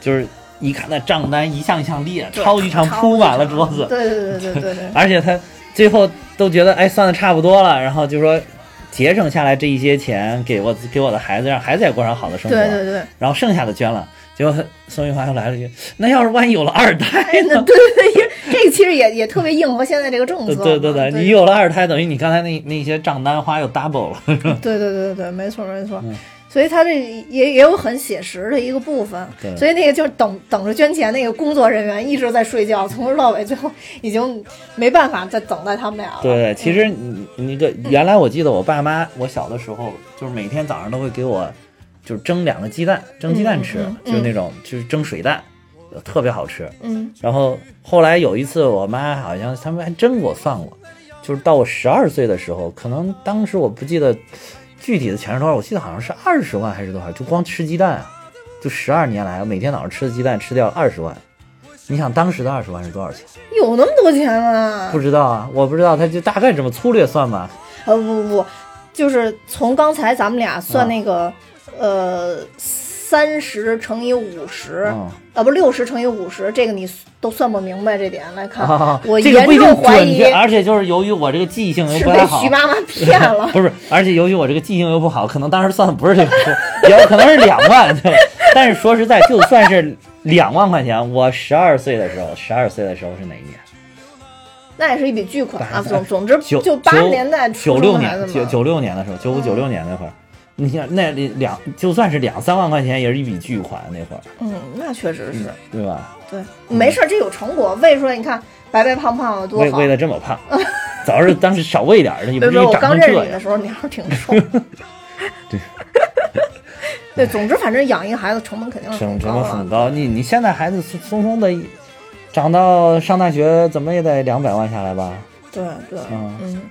就是一看那账单一项一项列，超级长，铺满了桌子，对对对对对对，而且他最后都觉得哎算的差不多了，然后就说节省下来这一些钱给我给我的孩子，让孩子也过上好的生活，对对对，然后剩下的捐了。结果他宋玉华又来了一句：“那要是万一有了二胎呢？”对对对，这个其实也也特别应和现在这个政策。对对对对，你有了二胎，等于你刚才那那些账单花又 double 了。对对对对对，没错没错嗯。所以他这也也有很写实的一个部分。对，所以那个就是等等着捐钱那个工作人员一直在睡觉，从头到尾，最后已经没办法再等待他们俩了。对，其实你你个原来我记得我爸妈，我小的时候就是每天早上都会给我就是蒸两个鸡蛋，蒸鸡蛋吃，嗯嗯嗯。就是那种就是蒸水蛋，特别好吃。嗯。然后后来有一次，我妈好像他们还真给我算过，就是到我十二岁的时候，可能当时我不记得具体的钱是多少，我记得好像是二十万还是多少，就光吃鸡蛋啊，就十二年来，我每天早上吃的鸡蛋吃掉二十万。你想当时的二十万是多少钱？有那么多钱啊不？知道啊，我不知道，他就大概这么粗略算吧。呃不不不，就是从刚才咱们俩算啊那个、呃三十乘以五十、嗯啊不六十乘以五十，这个你都算不明白这点来看，啊，我这个严不一定重怀疑而且就是由于我这个记性又不太好，被徐妈妈骗了。不 是，而且由于我这个记性又不好，可能当时算的不是这个数，也有可能是两万，对吧？但是说实在，就算是两万块钱，我十二岁的时候，十二岁的时候是哪一年？那也是一笔巨款啊！总总之九就八十年代九六年九九六年的时候，九五九六年那会儿，你想那里两就算是两三万块钱，也是一笔巨款那会儿，嗯，那确实是对吧？对，没事儿，这有成果，喂出来你看白白胖胖的多好。喂喂的这么胖，早知道当时少喂点儿的，也不对不 对？我至于长刚成这样。认识你的时候，你还是挺瘦。对。对，总之反正养一个孩子成本肯定是成成很高了。本很高，你你现在孩子松松松的，长到上大学怎么也得两百万下来吧？对对，嗯嗯。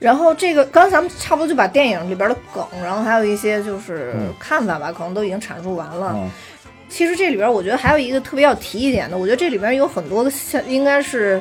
然后这个，刚才咱们差不多就把电影里边的梗，然后还有一些就是嗯。看法吧，可能都已经阐述完了。嗯。其实这里边我觉得还有一个特别要提一点的，我觉得这里边有很多的像应该是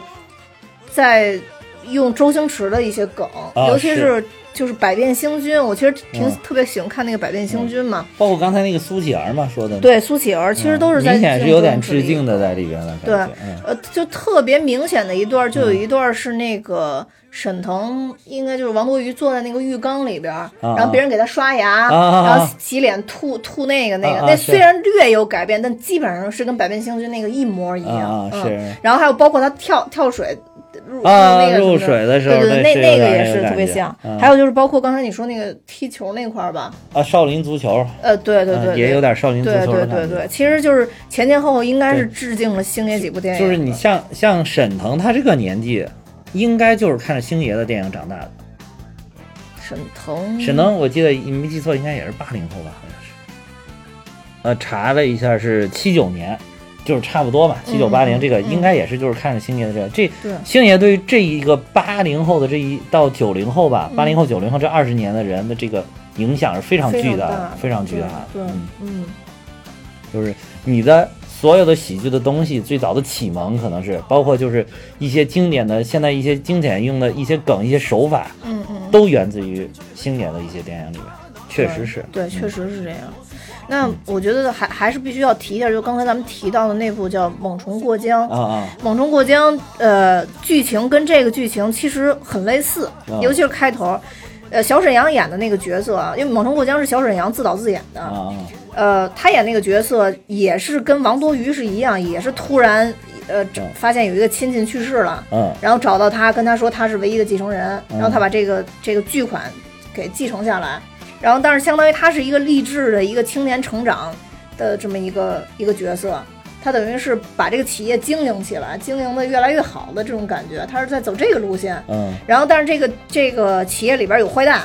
在用周星驰的一些梗，啊尤其是是就是百变星君，我其实挺、嗯特别喜欢看那个百变星君嘛。包括刚才那个苏乞儿嘛说的，对，苏乞儿其实都是在嗯明显是有点致敬的在里边了对，嗯，呃，就特别明显的一段，就有一段是那个沈腾，应该就是王多鱼坐在那个浴缸里边儿，然后别人给他刷牙，然后洗脸吐吐那个那个，那虽然略有改变，但基本上是跟百变星君那个一模一样。是然后还有包括他跳跳水。入啊入水的时候对对，那那个也是特别像。嗯还有就是包括刚才你说那个踢球那块儿吧，啊，少林足球，呃，对对嗯对，也有点少林足对球的感觉对对对，其实就是前前后后应该是致敬了星爷几部电影，就是你像像沈腾他这个年纪，应该就是看着星爷的电影长大的。沈腾，沈腾，我记得你没记错，应该也是八零后吧，好像是。呃，查了一下是七九年，就是差不多吧，七九八零嗯这个嗯应该也是就是看着星爷的这个这星爷对于这一个八零后的这一到九零后吧，嗯八零后九零后这二十年的人的这个影响是非常巨大的，非常巨大的。对，嗯，嗯就是你的所有的喜剧的东西，最早的启蒙可能是包括就是一些经典的，现在一些经典用的一些梗、一些手法，嗯嗯，都源自于星爷的一些电影里面，确实是。对，嗯确实是这样。那我觉得还还是必须要提一下，就刚才咱们提到的那部叫《猛虫过江》。啊啊，猛虫过江，呃，剧情跟这个剧情其实很类似，啊。尤其是开头，呃，小沈阳演的那个角色啊，因为《猛虫过江》是小沈阳自导自演的，呃，他演那个角色也是跟王多鱼是一样，也是突然呃嗯发现有一个亲戚去世了，嗯然后找到他，跟他说他是唯一的继承人，嗯然后他把这个这个巨款给继承下来，然后但是相当于他是一个励志的一个青年成长的这么一个一个角色，他等于是把这个企业经营起来，经营的越来越好的这种感觉，他是在走这个路线，嗯。然后但是这个这个企业里边有坏蛋，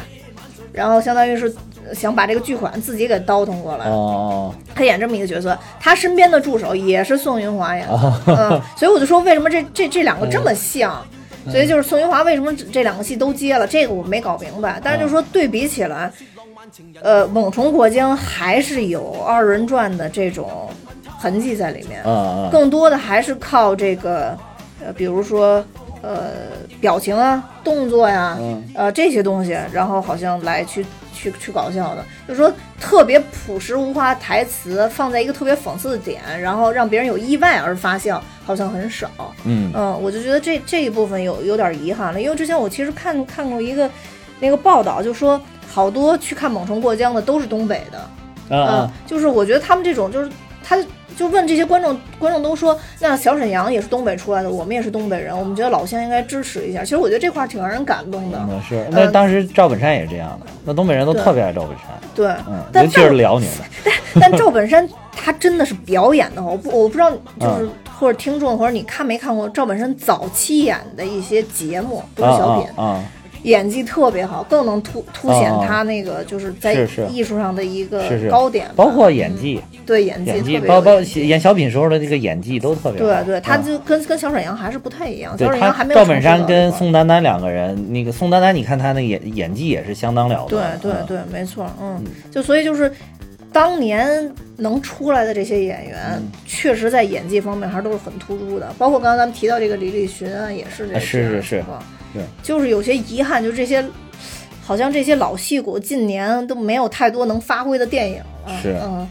然后相当于是想把这个巨款自己给倒腾过来，哦他演这么一个角色，他身边的助手也是宋云华演的，哦 嗯，所以我就说为什么这这这两个这么像，所以就是宋云华为什么这两个戏都接了，这个我没搞明白。但是就是说对比起来，呃，《猛虫过江》还是有二人转的这种痕迹在里面，啊啊更多的还是靠这个，呃，比如说。呃，表情啊，动作呀、嗯呃这些东西，然后好像来去去去搞笑的，就是说特别朴实无华台词放在一个特别讽刺的点，然后让别人有意外而发笑，好像很少。嗯嗯，我就觉得这这一部分有有点遗憾了，因为之前我其实看看过一个那个报道，就说好多去看《猛虫过江》的都是东北的，嗯就是我觉得他们这种就是他就问这些观众，观众都说，那小沈阳也是东北出来的，我们也是东北人，我们觉得老乡应该支持一下。其实我觉得这块儿挺让人感动的，嗯是那当时赵本山也是这样的，那东北人都特别爱赵本山，对。嗯，但尤其是辽宁的，但但赵本山他真的是表演的好，我不我不知道，就是嗯。或者听众或者你看没看过赵本山早期演的一些节目，不是小品，啊啊演技特别好，更能突凸显他那个就是在艺术上的一个高点，包括演技，对演技演技特别包包演小品时候的这个演技都特别好，对对，他嗯。就跟跟小沈阳还是不太一样，对小沈阳他还没有赵本山跟宋丹丹两个人，那个宋丹丹，你看他那个演演技也是相当了得对对对，没错，嗯，就所以就是。当年能出来的这些演员，嗯。确实在演技方面还是都是很突出的，包括刚刚咱们提到这个李立群啊，也是这是是是对。就是有些遗憾，就是这些好像这些老戏骨近年都没有太多能发挥的电影了，是。嗯。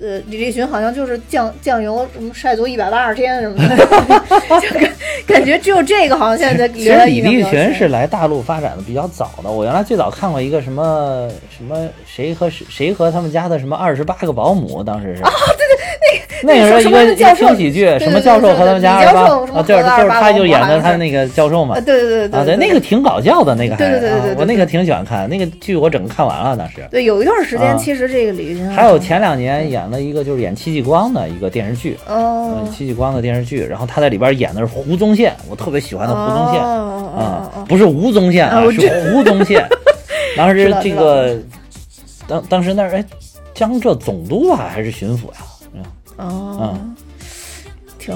呃，李立群好像就是酱酱油什么晒足一百八十天什么的，就感感觉只有这个好像现在其实李立群是来大陆发展的比较早的。我原来最早看过一个什么什么谁和谁谁和他们家的什么二十八个保姆，当时是。啊，对对，那个那个是一个一个轻喜剧，什么教授和他们家二十八啊，就是就是他就演的他那个教授嘛，对对对啊对，那个挺搞笑的那个还，对对对对，我那个挺喜欢看，那个剧我整个看完了当时。对，有一段时间啊。其实这个李立群还有前两年演了一个就是演戚继光的一个电视剧，哦嗯，戚继光的电视剧，然后他在里边演的是胡宗宪，我特别喜欢的胡宗宪。哦啊，不是吴宗宪啊，是胡宗宪。当时这个，当当时那儿哎，江浙总督啊，还是巡抚呀？嗯，哦，嗯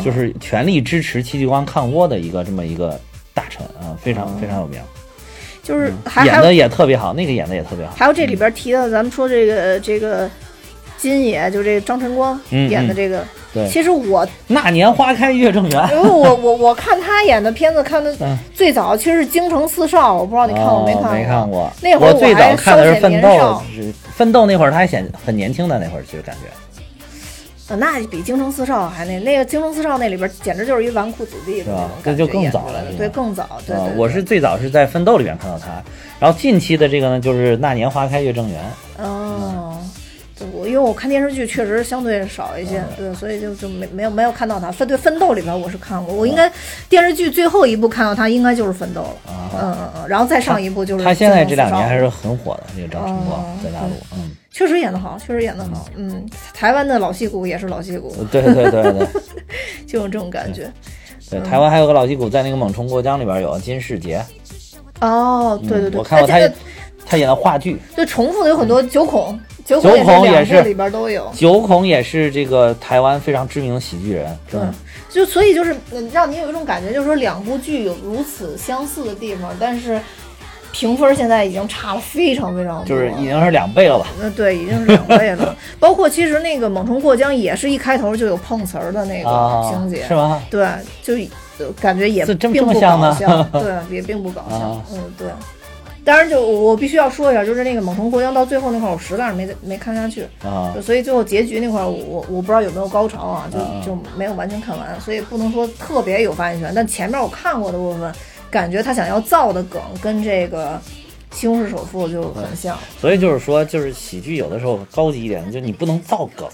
就是全力支持戚继光抗倭的一个这么一个大臣啊，非常非常有名，就是演的也特别好，那个演的也特别好。还有这里边提到咱们说这个这个金爷，就这个张晨光嗯演的这个，对其实我那年花开月正圆。因为我我我看他演的片子看的嗯最早其实是《京城四少》，我不知道你看过没看过？哦没看过。那会儿我最还早看的是奋斗奋斗那会儿他还显很年轻的那会儿，其实感觉。呃那比《京城四少》还那那个《京城四少》那里边简直就是一纨绔子弟的是吧那就更早了对，更早，对我是最早是在奋斗里边看到他，然后近期的这个呢，就是那年花开月正圆。哦。对，我因为我看电视剧确实相对少一嗯。些，对，所以就就没没有没有看到他。奋对奋斗里边我是看过，我应该电视剧最后一部看到他应该就是奋斗了，啊。嗯嗯嗯，然后再上一部就是他现在这两年还是很火的，这个张晨光哦在大陆，嗯，确实演得好，确实演得好，嗯，台湾的老戏骨也是老戏骨，对对对对。就有这种感觉。对，台湾还有个老戏骨在那个《猛冲过江》里边有金世杰，哦，对对对，嗯我看过他哎他演的话剧，对重复的有很多，九孔，九九孔也也是里边都有。九孔也是这个台湾非常知名的喜剧人，对嗯，就所以就是嗯让你有一种感觉，就是说两部剧有如此相似的地方，但是评分现在已经差了非常非常多，就是已经是两倍了吧？嗯对，已经是两倍了。包括其实那个《猛冲过江》也是一开头就有碰瓷儿的那个啊情节，，是吗？对，就呃感觉也并不搞笑，对，也并不搞笑啊，嗯，对。当然就，我必须要说一下，就是那个《猛冲过江》到最后那块儿，我实在是没没看下去，啊。所以最后结局那块儿，我我我不知道有没有高潮啊，就啊。就没有完全看完，所以不能说特别有发言权。但前面我看过的部分，感觉他想要造的梗跟这个《西红柿首富》就很像，所以就是说，就是喜剧有的时候高级一点，就你不能造梗，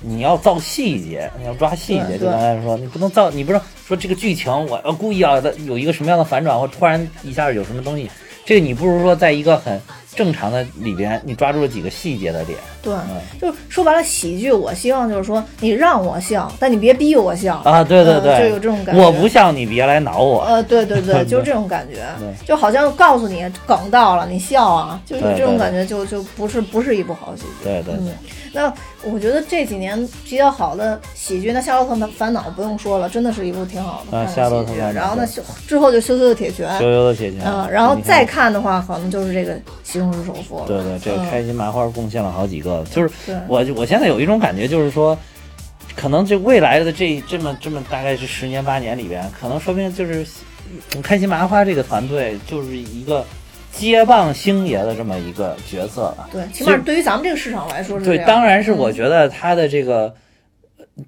你要造细节，你要抓细节。就刚才说，你不能造，你不能说这个剧情我要故意要的有一个什么样的反转，或突然一下有什么东西，这个你不如说在一个很正常的里边，你抓住了几个细节的点。对，嗯。就是说白了，喜剧我希望就是说你让我笑，但你别逼我笑。啊，对对对，嗯就有这种感觉。我不笑，你别来挠我。呃，对对对，就是这种感觉。对，就好像告诉你梗到了，你笑啊，就就对对这种感觉就，就不是不是一部好喜剧。对对对。嗯，那我觉得这几年比较好的喜剧，那《夏洛特烦恼》不用说了，真的是一部挺好的啊夏洛特烦恼然后呢，修之后就《羞羞的铁拳》，羞羞的铁拳。嗯，然后再看的话，可能就是这个《西红柿首富》了。对对，这个嗯。开心麻花贡献了好几个，就是我我现在有一种感觉，就是说，可能这未来的这这么这么大概是十年八年里边，可能说不定就是嗯开心麻花这个团队就是一个接棒星爷的这么一个角色了。对，起码对于咱们这个市场来说是对，当然是我嗯觉得他的这个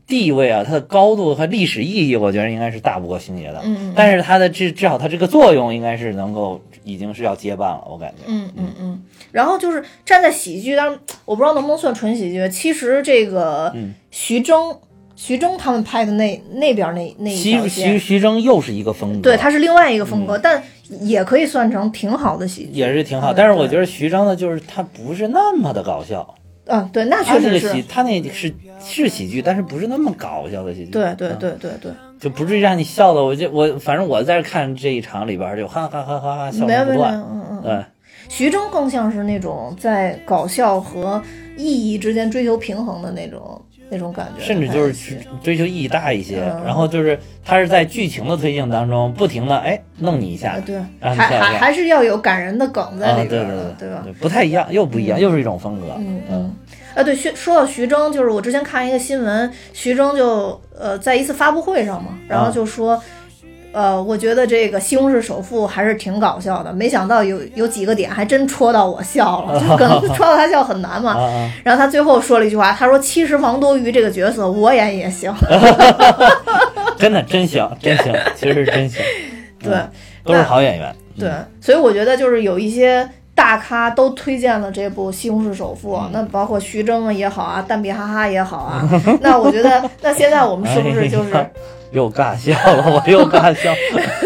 地位啊，他的高度和历史意义，我觉得应该是大不过星爷的。嗯嗯但是他的至至少他这个作用应该是能够已经是要接棒了，我感觉。嗯嗯嗯，然后就是站在喜剧，当然我不知道能不能算纯喜剧。其实这个嗯徐峥、徐峥他们拍的那那边那那徐徐，徐峥又是一个风格，对，他是另外一个风格，但也可以算成挺好的喜剧，也是挺好。嗯但是我觉得，徐峥的就是他不是那么的搞笑，嗯，对，那确实是那个喜，他那是是喜剧，但是不是那么搞笑的喜剧。对对嗯，对对对，就不至于让你笑的。我就我反正我在看这一场里边就哈哈哈哈哈笑没有没有，声不断。嗯嗯，对，徐峥更像是那种在搞笑和意义之间追求平衡的那种那种感觉，甚至就是去追求意义大一些，嗯然后就是他是在剧情的推进当中不停的哎弄你一下啊，，对，还还还是要有感人的梗在啊，里边的，对对对对吧？不太一样，又不一样，又是一种风格。嗯嗯，啊对，徐说到徐峥，就是我之前看一个新闻，徐峥就呃在一次发布会上嘛，然后就说。呃，我觉得这个《西红柿首富》还是挺搞笑的，没想到有有几个点还真戳到我笑了，就可能 戳到他笑很难嘛。然后他最后说了一句话，他说：“其实王多鱼这个角色我演也行。真的真行，真行，其实是真行，对嗯都是好演员。对，所以我觉得就是有一些大咖都推荐了这部《西红柿首富》嗯那包括徐峥也好啊，蛋比哈哈也好啊。那我觉得，那现在我们是不是就是？又尬笑了？我又尬笑。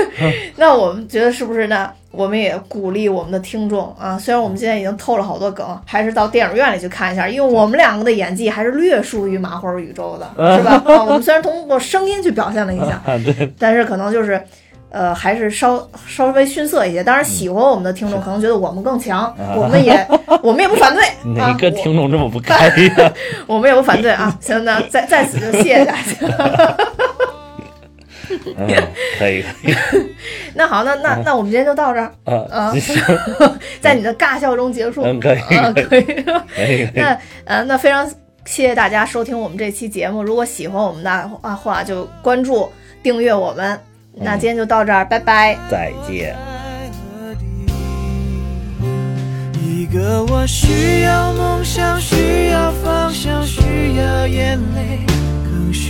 那我们觉得是不是呢？我们也鼓励我们的听众啊，虽然我们现在已经透了好多梗，还是到电影院里去看一下，因为我们两个的演技还是略输于麻花宇宙的，是吧？啊，我们虽然通过声音去表现了一下，啊，对，但是可能就是。呃，还是稍稍微逊色一些。当然，喜欢我们的听众可能觉得我们更强，我们也 我们也不反对。哪个啊听众这么不开？我们也不反对啊。行，那在在此就谢谢大家。嗯，可以，可以。那好，那那那我们今天就到这儿，啊，啊行，在你的尬笑中结束。嗯，可以，啊，可以，可以。可以，那呃，那非常谢谢大家收听我们这期节目。如果喜欢我们的话，就关注、订阅我们。那今天就到这儿，拜拜，再见。一个我需要梦想，需要方向，需要眼泪，更